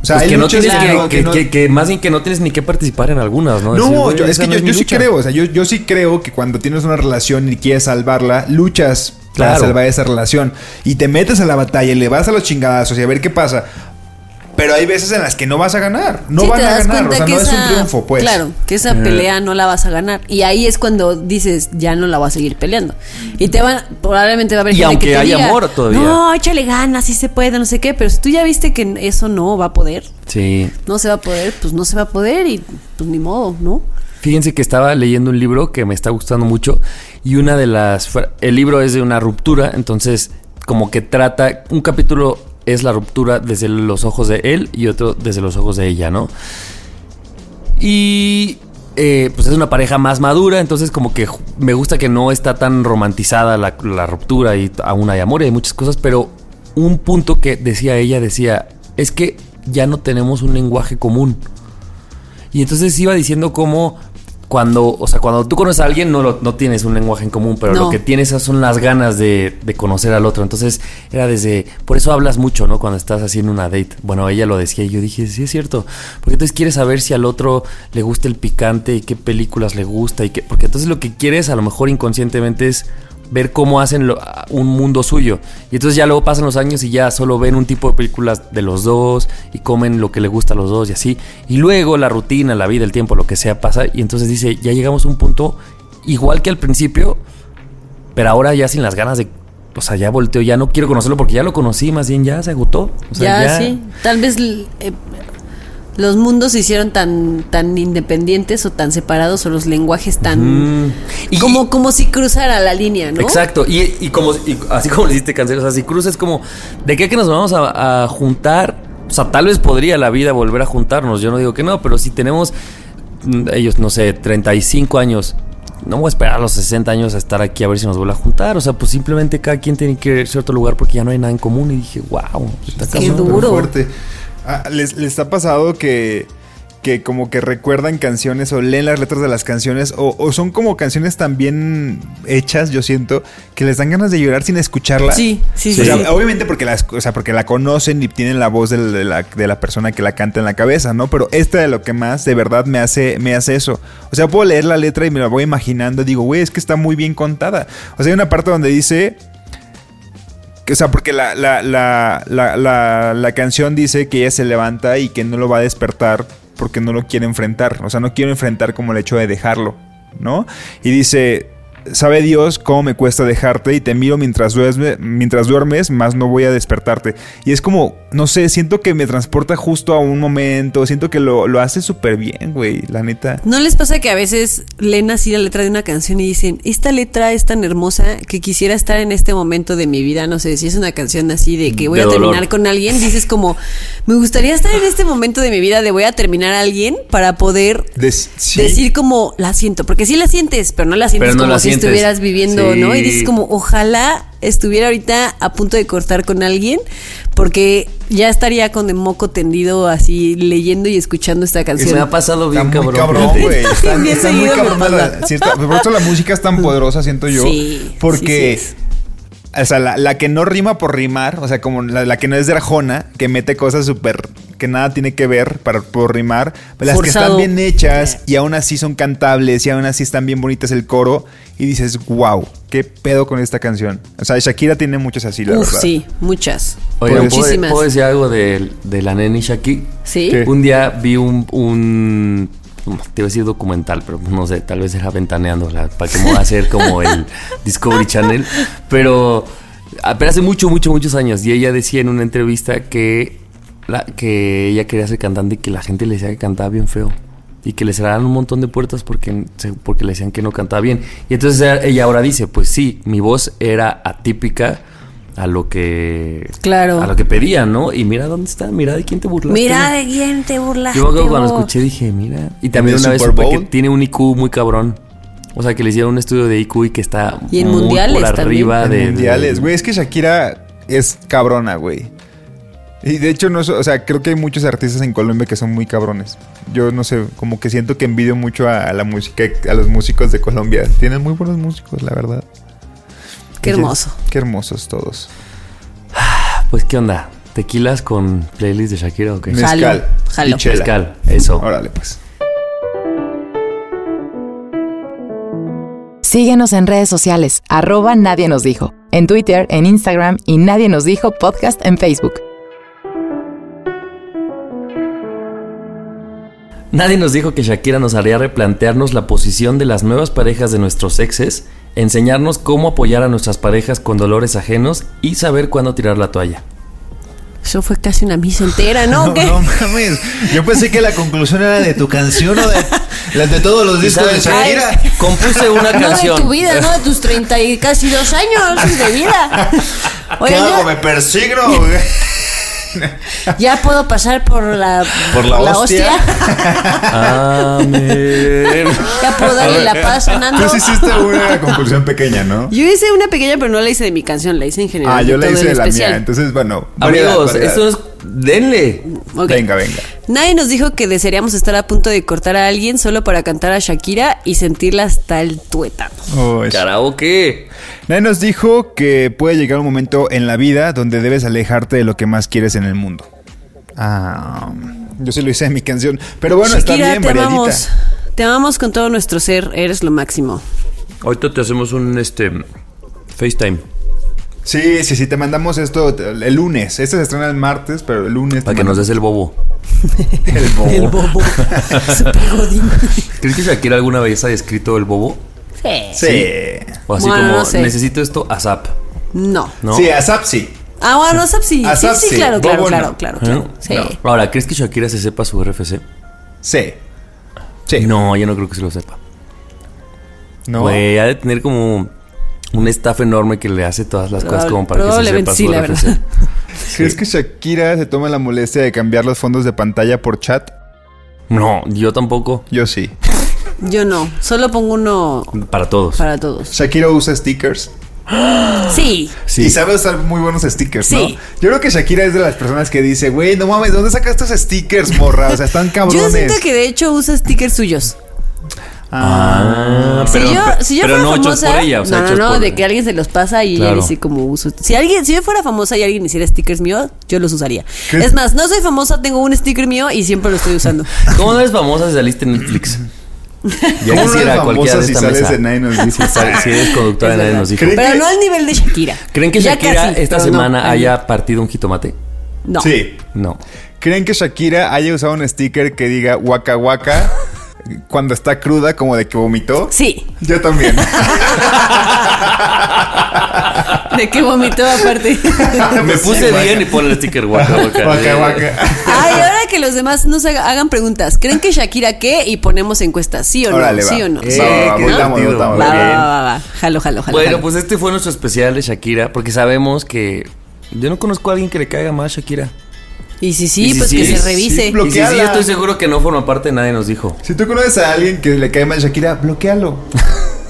O sea, Pues hay que no tienes que, que, no- que que- no- que- que más bien que no tienes ni que participar en algunas, ¿no? No, Decir, güey, yo- es que yo, sí creo, o sea, yo, yo sí creo que cuando tienes una relación y quieres salvarla, luchas para salvar esa relación y te metes a la batalla y le vas a los chingadazos y a ver qué pasa. Pero hay veces en las que no vas a ganar. No Sí, van a ganar. O sea, no es un triunfo, pues. Claro, que esa pelea no la vas a ganar. Y ahí es cuando dices, ya no la vas a seguir peleando. Y te van, probablemente va a haber Y gente aunque que te hay diga, amor todavía. No, échale ganas, sí se puede, no sé qué. Pero si tú ya viste que eso no va a poder, Sí. no se va a poder, pues no se va a poder y pues ni modo, ¿no? Fíjense que estaba leyendo un libro que me está gustando mucho y una de las... El libro es de una ruptura, entonces como que trata... Un capítulo es la ruptura desde los ojos de él y otro desde los ojos de ella, ¿no? Y... eh, pues es una pareja más madura, entonces como que me gusta que no está tan romantizada la, la ruptura y aún hay amor y hay muchas cosas, pero un punto que decía ella decía, es que ya no tenemos un lenguaje común. Y entonces iba diciendo cómo cuando, o sea, cuando tú conoces a alguien no, lo- no tienes un lenguaje en común, pero No. lo que tienes son las ganas de, de conocer al otro. Entonces era desde, por eso hablas mucho, ¿no? Cuando estás haciendo una date. Bueno, ella lo decía y yo dije, sí es cierto. Porque entonces quieres saber si al otro le gusta el picante y qué películas le gusta y qué, porque entonces lo que quieres a lo mejor inconscientemente es ver cómo hacen lo- un mundo suyo. Y entonces ya luego pasan los años y ya solo ven un tipo de películas de los dos y comen lo que le gusta a los dos y así. Y luego la rutina, la vida, el tiempo, lo que sea pasa. Y entonces dice, ya llegamos a un punto igual que al principio, pero ahora ya sin las ganas de... O sea, ya volteo, ya no quiero conocerlo porque ya lo conocí, más bien ya se agotó. O sea, ya, sí. Tal vez eh, los mundos se hicieron tan, tan independientes o tan separados o los lenguajes tan... Mm. Y- como, como si cruzara la línea, ¿no? Exacto, y, y como y así como le hiciste cáncer, o sea, si cruzas como, ¿de qué que nos vamos a, a juntar? O sea, tal vez podría la vida volver a juntarnos, yo no digo que no, pero si tenemos mm, ellos, no sé, 35 años, no voy a esperar a los 60 años a estar aquí a ver si nos vuelve a juntar, o sea, pues simplemente cada quien tiene que ir a cierto lugar porque ya no hay nada en común y dije, wow, está Qué cabrón". duro. fuerte. Ah, ¿les, les ha pasado que, que como que recuerdan canciones o leen las letras de las canciones o, o son como canciones tan bien hechas, yo siento, que les dan ganas de llorar sin escucharla? Sí, sí, O sí. sea, sí. obviamente porque, las, o sea, porque la conocen y tienen la voz de la, de la persona que la canta en la cabeza, ¿no? Pero esta de lo que más de verdad me hace, me hace eso. O sea, puedo leer la letra y me la voy imaginando y digo, güey, es que está muy bien contada. O sea, hay una parte donde dice... o sea, porque la, la, la, la, la canción dice que ella se levanta y que no lo va a despertar porque no lo quiere enfrentar. O sea, no quiere enfrentar como el hecho de dejarlo, ¿no? Y dice, sabe Dios cómo me cuesta dejarte y te miro mientras duermes, mientras duermes, más no voy a despertarte. Y es como, no sé, siento que me transporta justo a un momento, siento que lo, lo hace súper bien, güey, la neta. ¿No les pasa que a veces leen así la letra de una canción y dicen, esta letra es tan hermosa que quisiera estar en este momento de mi vida? No sé, si es una canción así de que voy De a terminar dolor. con alguien, dices como, me gustaría estar en este momento de mi vida de voy a terminar a alguien para poder Des- sí. decir como, la siento, porque sí la sientes, pero no la sientes Pero no como la si sientes. estuvieras viviendo, Sí. ¿no? Y dices como, ojalá estuviera ahorita a punto de cortar con alguien, porque ya estaría con el moco tendido así leyendo y escuchando esta Eso canción. me ha pasado bien Está muy cabrón. cabrón, güey. Está, Bien está muy cabrón. la- cierta- por eso la música es tan poderosa, siento yo. Sí, Porque. sí, sí O sea, la, la que no rima por rimar, o sea, como la, la que no es de Arjona, que mete cosas súper. que nada tiene que ver para, por rimar. Las que están bien hechas y aún así son cantables y aún así están bien bonitas el coro. Y dices, wow, qué pedo con esta canción. O sea, Shakira tiene muchas así, la Uf, verdad. sí, muchas. Oigan, ¿puedo, Muchísimas. puedo decir algo de, de la neni Shaki? ¿Sí? ¿Qué? Un día vi un, un te iba a decir documental, pero no sé, tal vez era ventaneando, para que me voy a hacer como el Discovery Channel, pero, pero hace mucho, mucho, muchos años, y ella decía en una entrevista que, que ella quería ser cantante y que la gente le decía que cantaba bien feo. Y que le cerraran un montón de puertas porque, porque le decían que no cantaba bien. Y entonces ella ahora dice, pues sí, mi voz era atípica a lo que Claro. a lo que pedían, ¿no? Y mira dónde está, mira de quién te burlaste. Mira de quién te burlaste. Yo cuando vos. escuché dije, mira. Y también ¿En una vez supe que tiene un IQ muy cabrón. O sea, que le hicieron un estudio de IQ y que está Y en muy mundiales por arriba En de de- mundiales, güey. Es que Shakira es cabrona, güey. Y de hecho, no, o sea, creo que hay muchos artistas en Colombia que son muy cabrones. Yo no sé, como que siento que envidio mucho a, a la música, a los músicos de Colombia. Tienen muy buenos músicos, la verdad. Qué hermoso. Qué hermosos todos. Pues, ¿qué onda? ¿Tequilas con playlist de Shakira o qué? Mezcal. jalo. y chela. Mezcal, eso. Órale, pues. Síguenos en redes sociales, arroba Nadie nos dijo, en Twitter, en Instagram y Nadie nos dijo podcast en Facebook. Nadie nos dijo que Shakira nos haría replantearnos la posición de las nuevas parejas de nuestros exes, enseñarnos cómo apoyar a nuestras parejas con dolores ajenos y saber cuándo tirar la toalla. Eso fue casi una misa entera, ¿no? No, ¿Qué? no mames. Yo pensé que la conclusión era de tu canción o de, la de todos los discos de ¿Sabes qué? Shakira. Compuse una No de canción. tu vida, no de tus treinta y casi dos años de vida. ¿Qué Oigan, hago? ¿Me persigno? Ya puedo pasar por la, Por la hostia. Amén. Ya puedo darle la paz a Nando. Tú hiciste una conclusión pequeña, ¿no? Yo hice una pequeña, pero no la hice de mi canción, la hice en general. Ah, yo la hice de la especial. mía. Entonces, bueno. variedad, Amigos, variedad. esto es. Denle. Venga, venga. Nadie nos dijo que desearíamos estar a punto de cortar a alguien solo para cantar a Shakira y sentirla hasta el tuétano. Uy. Karaoke. Nadie nos dijo que puede llegar un momento en la vida donde debes alejarte de lo que más quieres en el mundo. Ah, yo sí lo hice en mi canción. Pero bueno, está bien, te amamos. Te amamos con todo nuestro ser, eres lo máximo. Ahorita te hacemos un este FaceTime Sí, sí, sí, te mandamos esto el lunes. Este se estrena el martes, pero el lunes. para que nos des el bobo. el bobo. El bobo. ¿Crees que Shakira alguna vez haya escrito el bobo? Sí. O así Bueno, como no sé. necesito esto ASAP, No. ¿no? Sí, ASAP sí. Ah, bueno, WhatsApp sí. A Sí, sí, sí, claro, claro, bobo claro, no. claro, ¿Eh? claro. Sí. No. Ahora, ¿crees que Shakira se sepa su RFC? Sí. Sí. No, yo no creo que se lo sepa. No. Güey, ha de tener como un staff enorme que le hace todas las cosas Probable- como para que se probablemente sepa sí, su la RFC. verdad. ¿Crees que Shakira se toma la molestia de cambiar los fondos de pantalla por chat? No, yo tampoco. Yo sí. Yo no. Solo pongo uno Para todos. para todos. Shakira usa stickers. Sí. Sí. Y sabe usar muy buenos stickers, ¿no? Sí. Yo creo que Shakira es de las personas que dice, güey, no mames, ¿dónde sacaste esos stickers, morra? O sea, están Yo cabrones. siento que de hecho usa stickers suyos. Ah, Si pero, yo, si yo pero fuera no famosa, por ella, o sea, no, no, no, por- de que alguien se los pasa y Claro. ella dice como uso. Si alguien, si yo fuera famosa y alguien hiciera stickers míos, yo los usaría. ¿Qué? Es más, no soy famosa, tengo un sticker mío y siempre lo estoy usando. ¿Cómo no eres famosa si saliste en Netflix? Ya ¿Cómo no quisiera cualquiera de si esta sales mesa. de Nadie nos dice? Si sal- si eres conductora de nadie nos dijo. ¿Creen Pero que- no al nivel de Shakira. ¿Creen que Ya Shakira casi, esta no. semana haya partido un jitomate? No. Sí. No. ¿Creen que Shakira haya usado un sticker que diga waka waka cuando está cruda, como de que vomitó? Sí. Yo también. De que vomitó aparte. Me puse bien y pone el sticker guaca guaca. Waka waka. Ay, que los demás nos haga- hagan preguntas. ¿Creen que Shakira qué? Y ponemos encuestas. ¿Sí o no? Órale, va. ¿Sí o no? Eh, ¿Sí? Va, va, va, qué votamos, divertido. votamos. Va, va, va, va, va. Jalo, jalo, jalo. Bueno, jalo. pues este fue nuestro especial de Shakira, porque sabemos que yo no conozco a alguien que le caiga más a Shakira. Y si sí, y si pues sí, que se sí, revise. sí, Y si Bloqueala. sí, estoy seguro que no forma parte de nadie nos dijo. Si tú conoces a alguien que le cae mal a Shakira, bloquealo.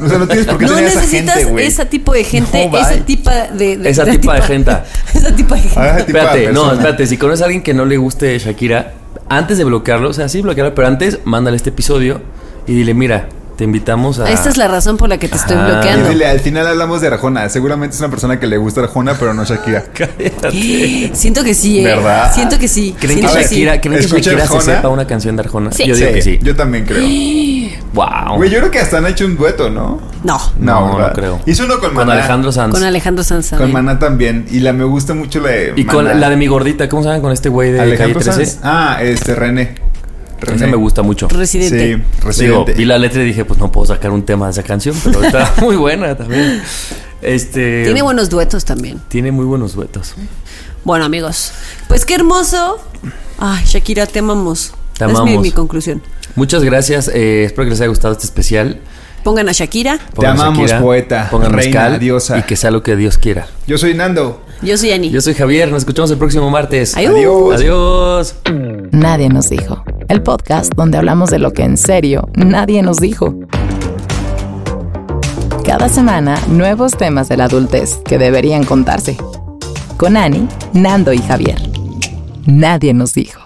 O sea, no tienes por qué no tener a esa necesitas gente, güey. ese tipo de gente, No, ese tipo de, de- Esa de tipa de gente. esa tipo de gente. Ah, de Espérate, no, espérate. Si conoces a alguien que no le guste Shakira, antes de bloquearlo, o sea, sí bloquearlo, pero antes mándale este episodio y dile, mira, te invitamos a... Esta es la razón por la que te estoy Ajá. Y bloqueando. dile, al final hablamos de Arjona. Seguramente es una persona que le gusta Arjona, pero no Shakira. Cállate. Siento que sí, ¿eh? ¿Verdad? Siento que sí. ¿Creen que Siento que Shakira, sí. ¿creen que ¿Escucha Shakira se Arjona? sepa una canción de Arjona? Sí. Yo digo que sí. Yo también creo. Wow. Güey, yo creo que hasta han hecho un dueto, ¿no? No. No, no creo. Hizo uno con Con Maná. Alejandro Sanz. Con Alejandro Sanz. Con. Maná también. Y la me gusta mucho la de y con la de mi gordita, ¿cómo se llama con este güey de Alejandro Calle 13? Sanz. Ah, este, René. René. Esa me gusta mucho. Residente. Sí, Digo, Residente. vi la letra y dije, pues no puedo sacar un tema de esa canción, pero está muy buena también. Este. Tiene buenos duetos también. Tiene muy buenos duetos. Bueno, amigos. Pues qué hermoso. Ay, Shakira, te amamos. Te Es mi, amamos. mi conclusión. Muchas gracias. eh, espero que les haya gustado este especial. Pongan a Shakira. Pongan amamos, poeta, Pongan reina, mezcal diosa. Y que sea lo que Dios quiera. Yo soy Nando. Yo soy Ani. Yo soy Javier. Nos escuchamos el próximo martes. Adiós. Adiós. Nadie nos dijo. El podcast donde hablamos de lo que en serio nadie nos dijo. Cada semana, nuevos temas de la adultez que deberían contarse. Con Ani, Nando y Javier. Nadie nos dijo.